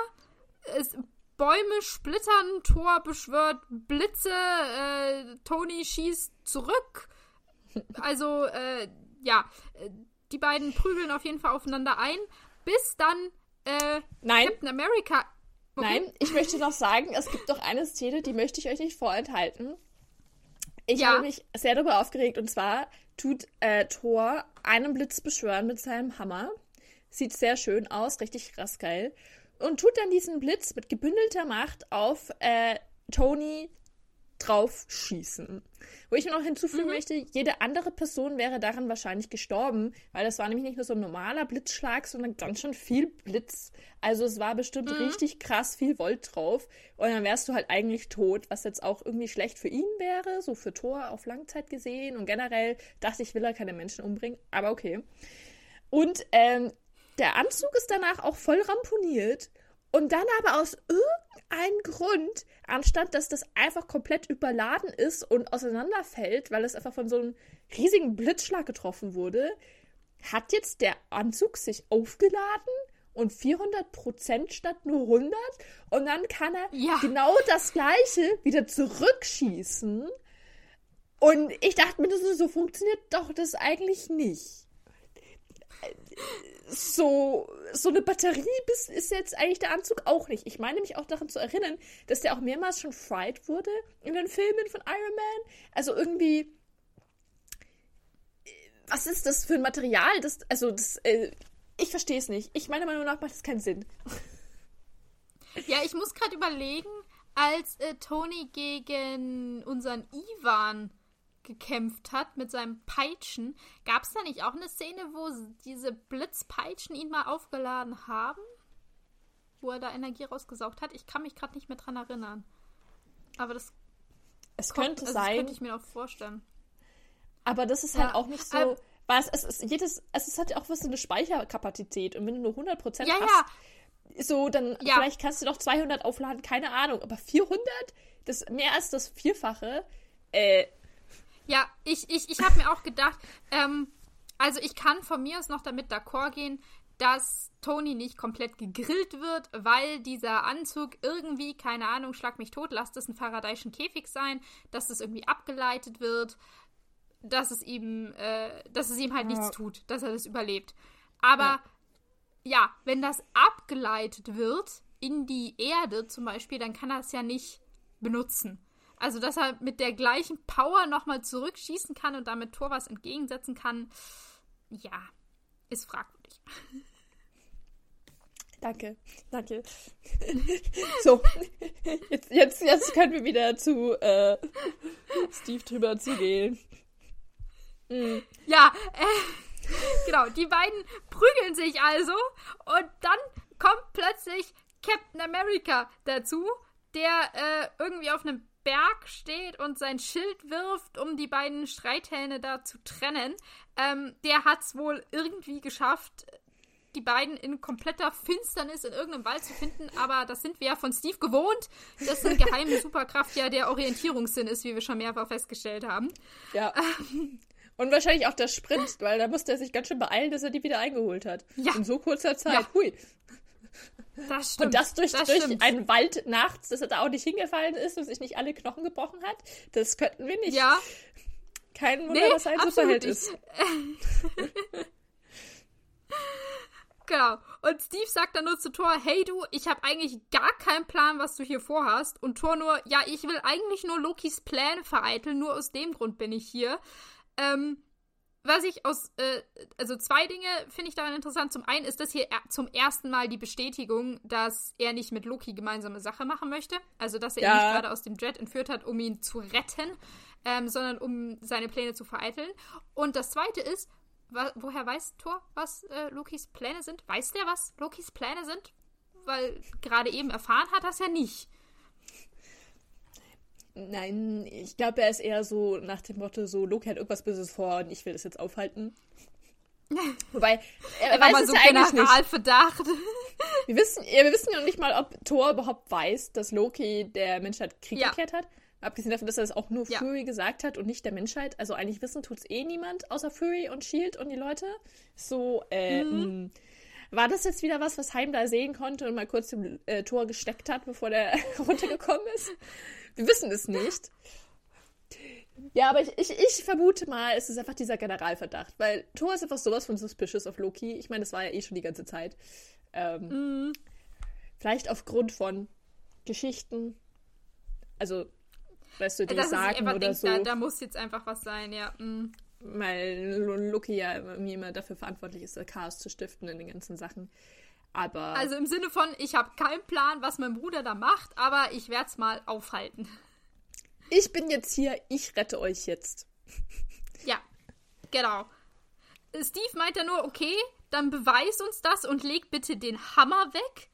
Es, Bäume splittern, Thor beschwört Blitze, äh, Tony schießt zurück. Also, äh, ja, die beiden prügeln auf jeden Fall aufeinander ein, bis dann äh, Nein. Captain America. Nein, ich möchte noch sagen, es gibt doch eine Szene, die möchte ich euch nicht vorenthalten. Ich ja. habe mich sehr darüber aufgeregt und zwar tut äh, Thor einen Blitz beschwören mit seinem Hammer. Sieht sehr schön aus, richtig krass geil. Und tut dann diesen Blitz mit gebündelter Macht auf äh, Tony drauf schießen. Wo ich noch hinzufügen mhm. möchte, jede andere Person wäre daran wahrscheinlich gestorben, weil das war nämlich nicht nur so ein normaler Blitzschlag, sondern ganz schön viel Blitz. Also es war bestimmt mhm. richtig krass viel Volt drauf. Und dann wärst du halt eigentlich tot, was jetzt auch irgendwie schlecht für ihn wäre, so für Thor auf Langzeit gesehen. Und generell dachte ich, will er keine Menschen umbringen, aber okay. Und ähm, der Anzug ist danach auch voll ramponiert. Und dann aber aus irgendeinem Grund, anstatt dass das einfach komplett überladen ist und auseinanderfällt, weil es einfach von so einem riesigen Blitzschlag getroffen wurde, hat jetzt der Anzug sich aufgeladen und 400% statt nur 100 und dann kann er ja. genau das gleiche wieder zurückschießen. Und ich dachte mir, so funktioniert doch das eigentlich nicht so, so eine Batterie bis, ist jetzt eigentlich der Anzug auch nicht. Ich meine mich auch daran zu erinnern, dass der auch mehrmals schon fried wurde in den Filmen von Iron Man. Also irgendwie. Was ist das für ein Material? Das, also, das, äh, ich verstehe es nicht. Ich meiner Meinung nach macht das keinen Sinn. Ja, ich muss gerade überlegen, als äh, Tony gegen unseren Ivan gekämpft hat mit seinem Peitschen. Gab es da nicht auch eine Szene, wo diese Blitzpeitschen ihn mal aufgeladen haben? Wo er da Energie rausgesaugt hat? Ich kann mich gerade nicht mehr dran erinnern. Aber das. Es kommt, könnte also sein. Das könnte ich mir auch vorstellen. Aber das ist halt ja, auch nicht so. Ähm, was, es ist jedes, es hat ja auch was so eine Speicherkapazität und wenn du nur 100% ja, hast, ja. so, dann ja. vielleicht kannst du doch 200 aufladen, keine Ahnung, aber 400, das mehr als das Vierfache, äh, ja, ich, ich, ich habe mir auch gedacht, ähm, also ich kann von mir aus noch damit d'accord gehen, dass Tony nicht komplett gegrillt wird, weil dieser Anzug irgendwie, keine Ahnung, schlag mich tot, lasst es ein Faradayschen Käfig sein, dass es irgendwie abgeleitet wird, dass es ihm, äh, dass es ihm halt ja. nichts tut, dass er das überlebt. Aber ja. ja, wenn das abgeleitet wird in die Erde zum Beispiel, dann kann er es ja nicht benutzen. Also, dass er mit der gleichen Power nochmal zurückschießen kann und damit Tor was entgegensetzen kann, ja, ist fragwürdig. Danke, danke. so, jetzt, jetzt, jetzt können wir wieder zu äh, Steve drüber zugehen. Mhm. Ja, äh, genau, die beiden prügeln sich also und dann kommt plötzlich Captain America dazu, der äh, irgendwie auf einem Berg steht und sein Schild wirft, um die beiden Streithähne da zu trennen. Ähm, der hat es wohl irgendwie geschafft, die beiden in kompletter Finsternis in irgendeinem Wald zu finden, aber das sind wir ja von Steve gewohnt, dass eine geheime Superkraft ja der Orientierungssinn ist, wie wir schon mehrfach festgestellt haben. Ja. Ähm, und wahrscheinlich auch der Sprint, weil da musste er sich ganz schön beeilen, dass er die wieder eingeholt hat. Ja. In so kurzer Zeit. Ja. Hui. Das stimmt. Und das durch, das durch einen Wald nachts, dass er da auch nicht hingefallen ist und sich nicht alle Knochen gebrochen hat, das könnten wir nicht. Ja. Kein Wunder, nee, dass er ein Superheld ist. genau. Und Steve sagt dann nur zu Thor, hey du, ich habe eigentlich gar keinen Plan, was du hier vorhast. Und Thor nur, ja, ich will eigentlich nur Lokis Pläne vereiteln, nur aus dem Grund bin ich hier. Ähm, was ich aus, äh, also zwei Dinge finde ich daran interessant. Zum einen ist das hier zum ersten Mal die Bestätigung, dass er nicht mit Loki gemeinsame Sache machen möchte. Also, dass er ja. ihn nicht gerade aus dem Jet entführt hat, um ihn zu retten, ähm, sondern um seine Pläne zu vereiteln. Und das zweite ist, woher weiß Thor, was äh, Lokis Pläne sind? Weiß der, was Lokis Pläne sind? Weil gerade eben erfahren hat das ja nicht. Nein, ich glaube, er ist eher so nach dem Motto, so Loki hat irgendwas Böses vor und ich will das jetzt aufhalten. Wobei, er, er weiß mal so ja Generalverdacht. Wir wissen, ja, wir wissen ja noch nicht mal, ob Thor überhaupt weiß, dass Loki der Menschheit Krieg ja. erklärt hat. Abgesehen davon, dass er das auch nur ja. Fury gesagt hat und nicht der Menschheit. Also eigentlich wissen tut es eh niemand, außer Fury und Shield und die Leute. So, äh, mhm. mh. War das jetzt wieder was, was Heim da sehen konnte und mal kurz im äh, Tor gesteckt hat, bevor der runtergekommen ist? Wir wissen es nicht. Ja, aber ich, ich, ich vermute mal, es ist einfach dieser Generalverdacht, weil Thor ist einfach sowas von suspicious of Loki. Ich meine, das war ja eh schon die ganze Zeit. Ähm, mm. Vielleicht aufgrund von Geschichten. Also, weißt du, die das sagen oder denk, so. Da, da, muss jetzt einfach was sein, ja. Mm. Weil Loki ja irgendwie immer dafür verantwortlich ist, Chaos zu stiften in den ganzen Sachen. Aber. Also im Sinne von, ich habe keinen Plan, was mein Bruder da macht, aber ich werde es mal aufhalten. Ich bin jetzt hier, ich rette euch jetzt. Ja, genau. Steve meint ja nur, okay, dann beweis uns das und leg bitte den Hammer weg.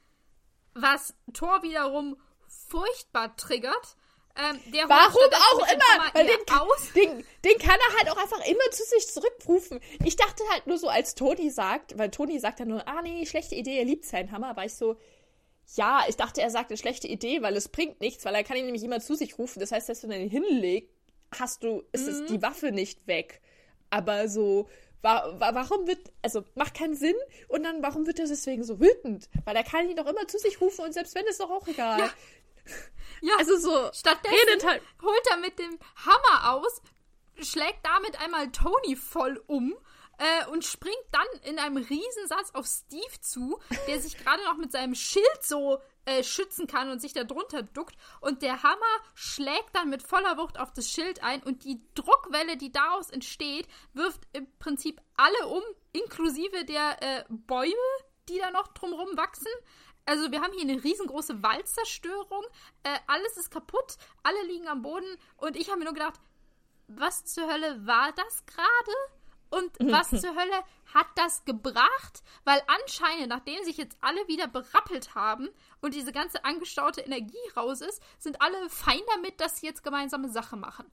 Was Thor wiederum furchtbar triggert. Ähm, Warum auch immer? Weil den, den, den, kann er halt auch einfach immer zu sich zurückrufen. Ich dachte halt nur so, als Toni sagt, weil Toni sagt dann nur, ah nee, schlechte Idee, er liebt seinen Hammer, war ich so, ja, ich dachte, er sagt eine schlechte Idee, weil es bringt nichts, weil er kann ihn nämlich immer zu sich rufen. Das heißt, dass du ihn hinlegst, hast du, ist mhm. die Waffe nicht weg. Aber so, wa wa warum wird, also macht keinen Sinn und dann, warum wird er deswegen so wütend? Weil er kann ihn doch immer zu sich rufen und selbst wenn, ist doch auch egal. Ja. Ja, also so. Stattdessen halt. holt er mit dem Hammer aus, schlägt damit einmal Tony voll um äh, und springt dann in einem Riesensatz auf Steve zu, der sich gerade noch mit seinem Schild so äh, schützen kann und sich da drunter duckt. Und der Hammer schlägt dann mit voller Wucht auf das Schild ein und die Druckwelle, die daraus entsteht, wirft im Prinzip alle um, inklusive der äh, Bäume, die da noch drumherum wachsen. Also wir haben hier eine riesengroße Waldzerstörung. Äh, alles ist kaputt, alle liegen am Boden und ich habe mir nur gedacht, was zur Hölle war das gerade? Und was zur Hölle hat das gebracht? Weil anscheinend, nachdem sich jetzt alle wieder berappelt haben und diese ganze angestaute Energie raus ist, sind alle fein damit, dass sie jetzt gemeinsame Sache machen.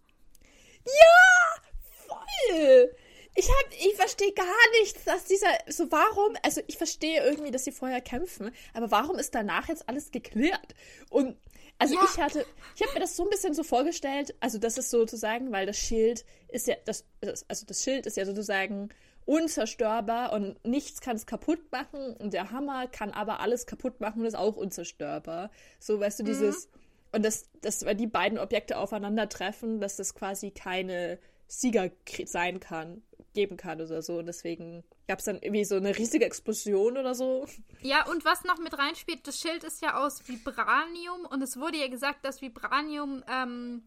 Ja! Voll! Ich hab, ich verstehe gar nichts, dass dieser, so warum, also ich verstehe irgendwie, dass sie vorher kämpfen, aber warum ist danach jetzt alles geklärt? Und, also ja. ich hatte, ich habe mir das so ein bisschen so vorgestellt, also das ist sozusagen, weil das Schild ist ja, das, also das Schild ist ja sozusagen unzerstörbar und nichts kann es kaputt machen und der Hammer kann aber alles kaputt machen und ist auch unzerstörbar. So, weißt du, dieses, mhm. und das, das, weil die beiden Objekte aufeinandertreffen, dass das quasi keine Sieger sein kann geben kann oder so. Und deswegen gab es dann irgendwie so eine riesige Explosion oder so. Ja, und was noch mit reinspielt, das Schild ist ja aus Vibranium und es wurde ja gesagt, dass Vibranium ähm,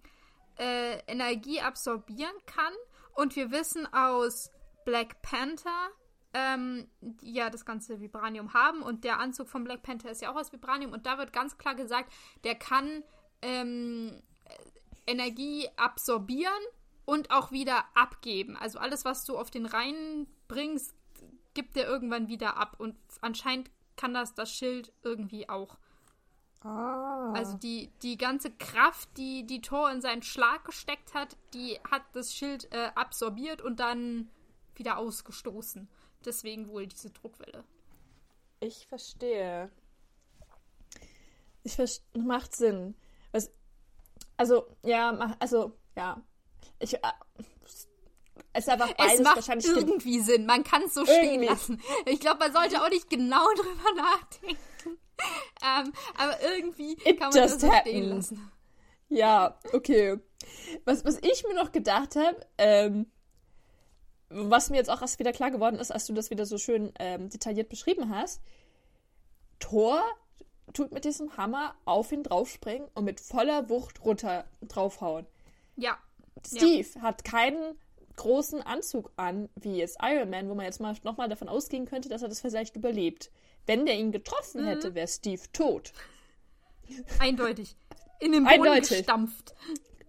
äh, Energie absorbieren kann. Und wir wissen aus Black Panther, ähm, die ja das ganze Vibranium haben und der Anzug von Black Panther ist ja auch aus Vibranium und da wird ganz klar gesagt, der kann ähm, Energie absorbieren und auch wieder abgeben. Also alles, was du auf den Rhein bringst, gibt er irgendwann wieder ab. Und anscheinend kann das das Schild irgendwie auch. Ah. Also die, die ganze Kraft, die die Thor in seinen Schlag gesteckt hat, die hat das Schild äh, absorbiert und dann wieder ausgestoßen. Deswegen wohl diese Druckwelle. Ich verstehe. Ich verstehe. Macht Sinn. Was, also, ja, also, ja, ich, äh, es, einfach es macht irgendwie Sinn. Man kann es so irgendwie. stehen lassen. Ich glaube, man sollte auch nicht genau drüber nachdenken. Ähm, aber irgendwie It kann man das so stehen lassen. Ja, okay. Was, was ich mir noch gedacht habe, ähm, was mir jetzt auch erst wieder klar geworden ist, als du das wieder so schön ähm, detailliert beschrieben hast, Thor tut mit diesem Hammer auf ihn draufspringen und mit voller Wucht runter draufhauen. Ja. Steve ja. hat keinen großen Anzug an, wie jetzt Iron Man, wo man jetzt mal nochmal davon ausgehen könnte, dass er das vielleicht überlebt. Wenn der ihn getroffen mhm. hätte, wäre Steve tot. Eindeutig. In den Boden Eindeutig. gestampft.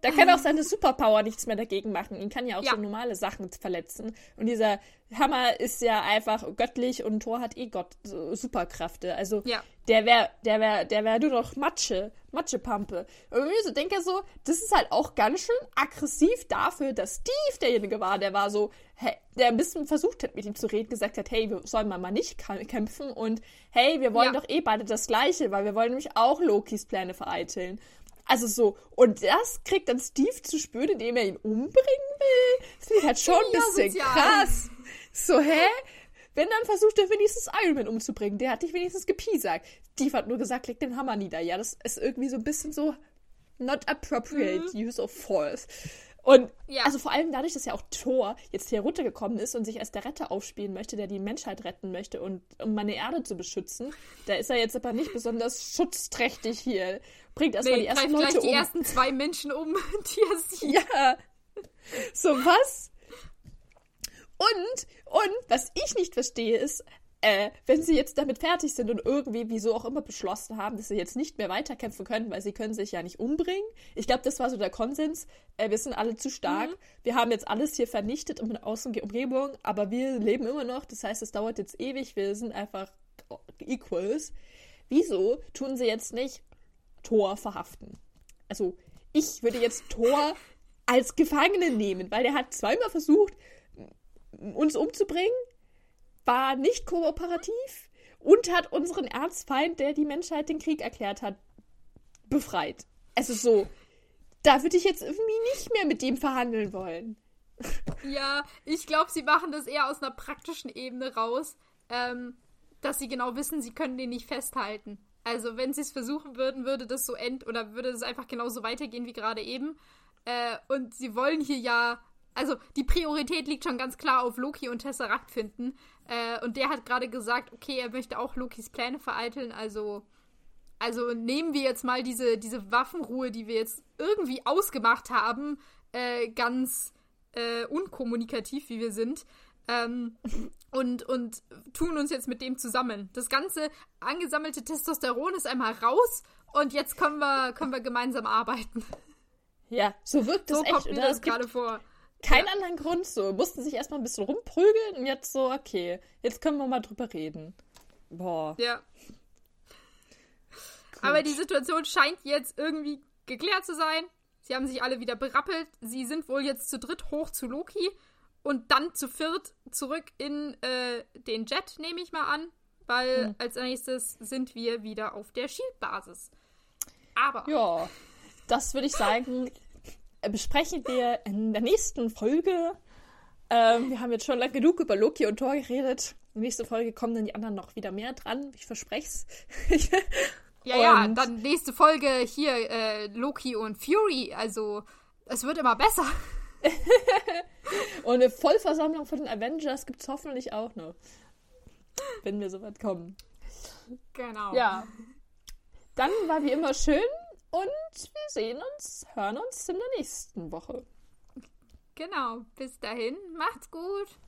Da kann auch seine Superpower nichts mehr dagegen machen. Ihn kann ja auch ja. so normale Sachen verletzen. Und dieser Hammer ist ja einfach göttlich und Thor hat eh Gott so Superkräfte. Also ja. der wäre, der wäre, der wäre nur noch Matsche, Matschepampe. Und mir so denke so, das ist halt auch ganz schön aggressiv dafür, dass Steve derjenige war, der war so, der ein bisschen versucht hat, mit ihm zu reden, gesagt hat, hey, wir sollen mal nicht kämpfen und hey, wir wollen ja. doch eh beide das Gleiche, weil wir wollen nämlich auch Lokis Pläne vereiteln. Also so, und das kriegt dann Steve zu spüren, indem er ihn umbringen will. Das finde ich halt schon ein bisschen krass. So, hä? Wenn dann versucht er wenigstens Iron Man umzubringen, der hat dich wenigstens gepiesackt. Steve hat nur gesagt, leg den Hammer nieder. Ja, das ist irgendwie so ein bisschen so not appropriate mhm. use of force. Und ja. also vor allem dadurch, dass ja auch Thor jetzt hier runtergekommen ist und sich als der Retter aufspielen möchte, der die Menschheit retten möchte und um meine Erde zu beschützen, da ist er jetzt aber nicht besonders schutzträchtig hier. Bringt erstmal nee, die ersten Leute die um. ersten zwei Menschen um, die er sieht. Ja. So was? Und, und, was ich nicht verstehe, ist, äh, wenn sie jetzt damit fertig sind und irgendwie, wieso auch immer, beschlossen haben, dass sie jetzt nicht mehr weiterkämpfen können, weil sie können sich ja nicht umbringen. Ich glaube, das war so der Konsens. Äh, wir sind alle zu stark. Mhm. Wir haben jetzt alles hier vernichtet um Außenumgebung, aber wir leben immer noch. Das heißt, es dauert jetzt ewig. Wir sind einfach Equals. Wieso tun sie jetzt nicht Thor verhaften? Also, ich würde jetzt Thor als Gefangenen nehmen, weil der hat zweimal versucht, uns umzubringen war nicht kooperativ und hat unseren Erzfeind, der die Menschheit den Krieg erklärt hat, befreit. Also so, da würde ich jetzt irgendwie nicht mehr mit dem verhandeln wollen. Ja, ich glaube, sie machen das eher aus einer praktischen Ebene raus, ähm, dass sie genau wissen, sie können den nicht festhalten. Also, wenn sie es versuchen würden, würde das so end oder würde es einfach genauso weitergehen wie gerade eben. Äh, und sie wollen hier ja also die Priorität liegt schon ganz klar auf Loki und Tesseract finden. Äh, und der hat gerade gesagt, okay, er möchte auch Lokis Pläne vereiteln. Also, also nehmen wir jetzt mal diese, diese Waffenruhe, die wir jetzt irgendwie ausgemacht haben, äh, ganz äh, unkommunikativ, wie wir sind. Ähm, und, und tun uns jetzt mit dem zusammen. Das ganze angesammelte Testosteron ist einmal raus und jetzt können wir, können wir gemeinsam arbeiten. Ja, so wirkt es so echt. Kommt mir das gerade vor keinen ja. anderen Grund so. Mussten sich erstmal ein bisschen rumprügeln und jetzt so, okay, jetzt können wir mal drüber reden. Boah. Ja. Gut. Aber die Situation scheint jetzt irgendwie geklärt zu sein. Sie haben sich alle wieder berappelt. Sie sind wohl jetzt zu dritt hoch zu Loki und dann zu viert zurück in äh, den Jet, nehme ich mal an. Weil hm. als nächstes sind wir wieder auf der Shield-Basis. Aber. Ja, das würde ich sagen, besprechen wir in der nächsten Folge. Ähm, wir haben jetzt schon lange genug über Loki und Thor geredet. In der nächsten Folge kommen dann die anderen noch wieder mehr dran. Ich verspreche es. ja, ja, dann nächste Folge hier äh, Loki und Fury. Also, es wird immer besser. und eine Vollversammlung von den Avengers gibt es hoffentlich auch noch. Wenn wir so weit kommen. Genau. Ja. Dann war wie immer schön und wir sehen uns, hören uns in der nächsten Woche. Genau. Bis dahin. Macht's gut.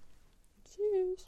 Tschüss.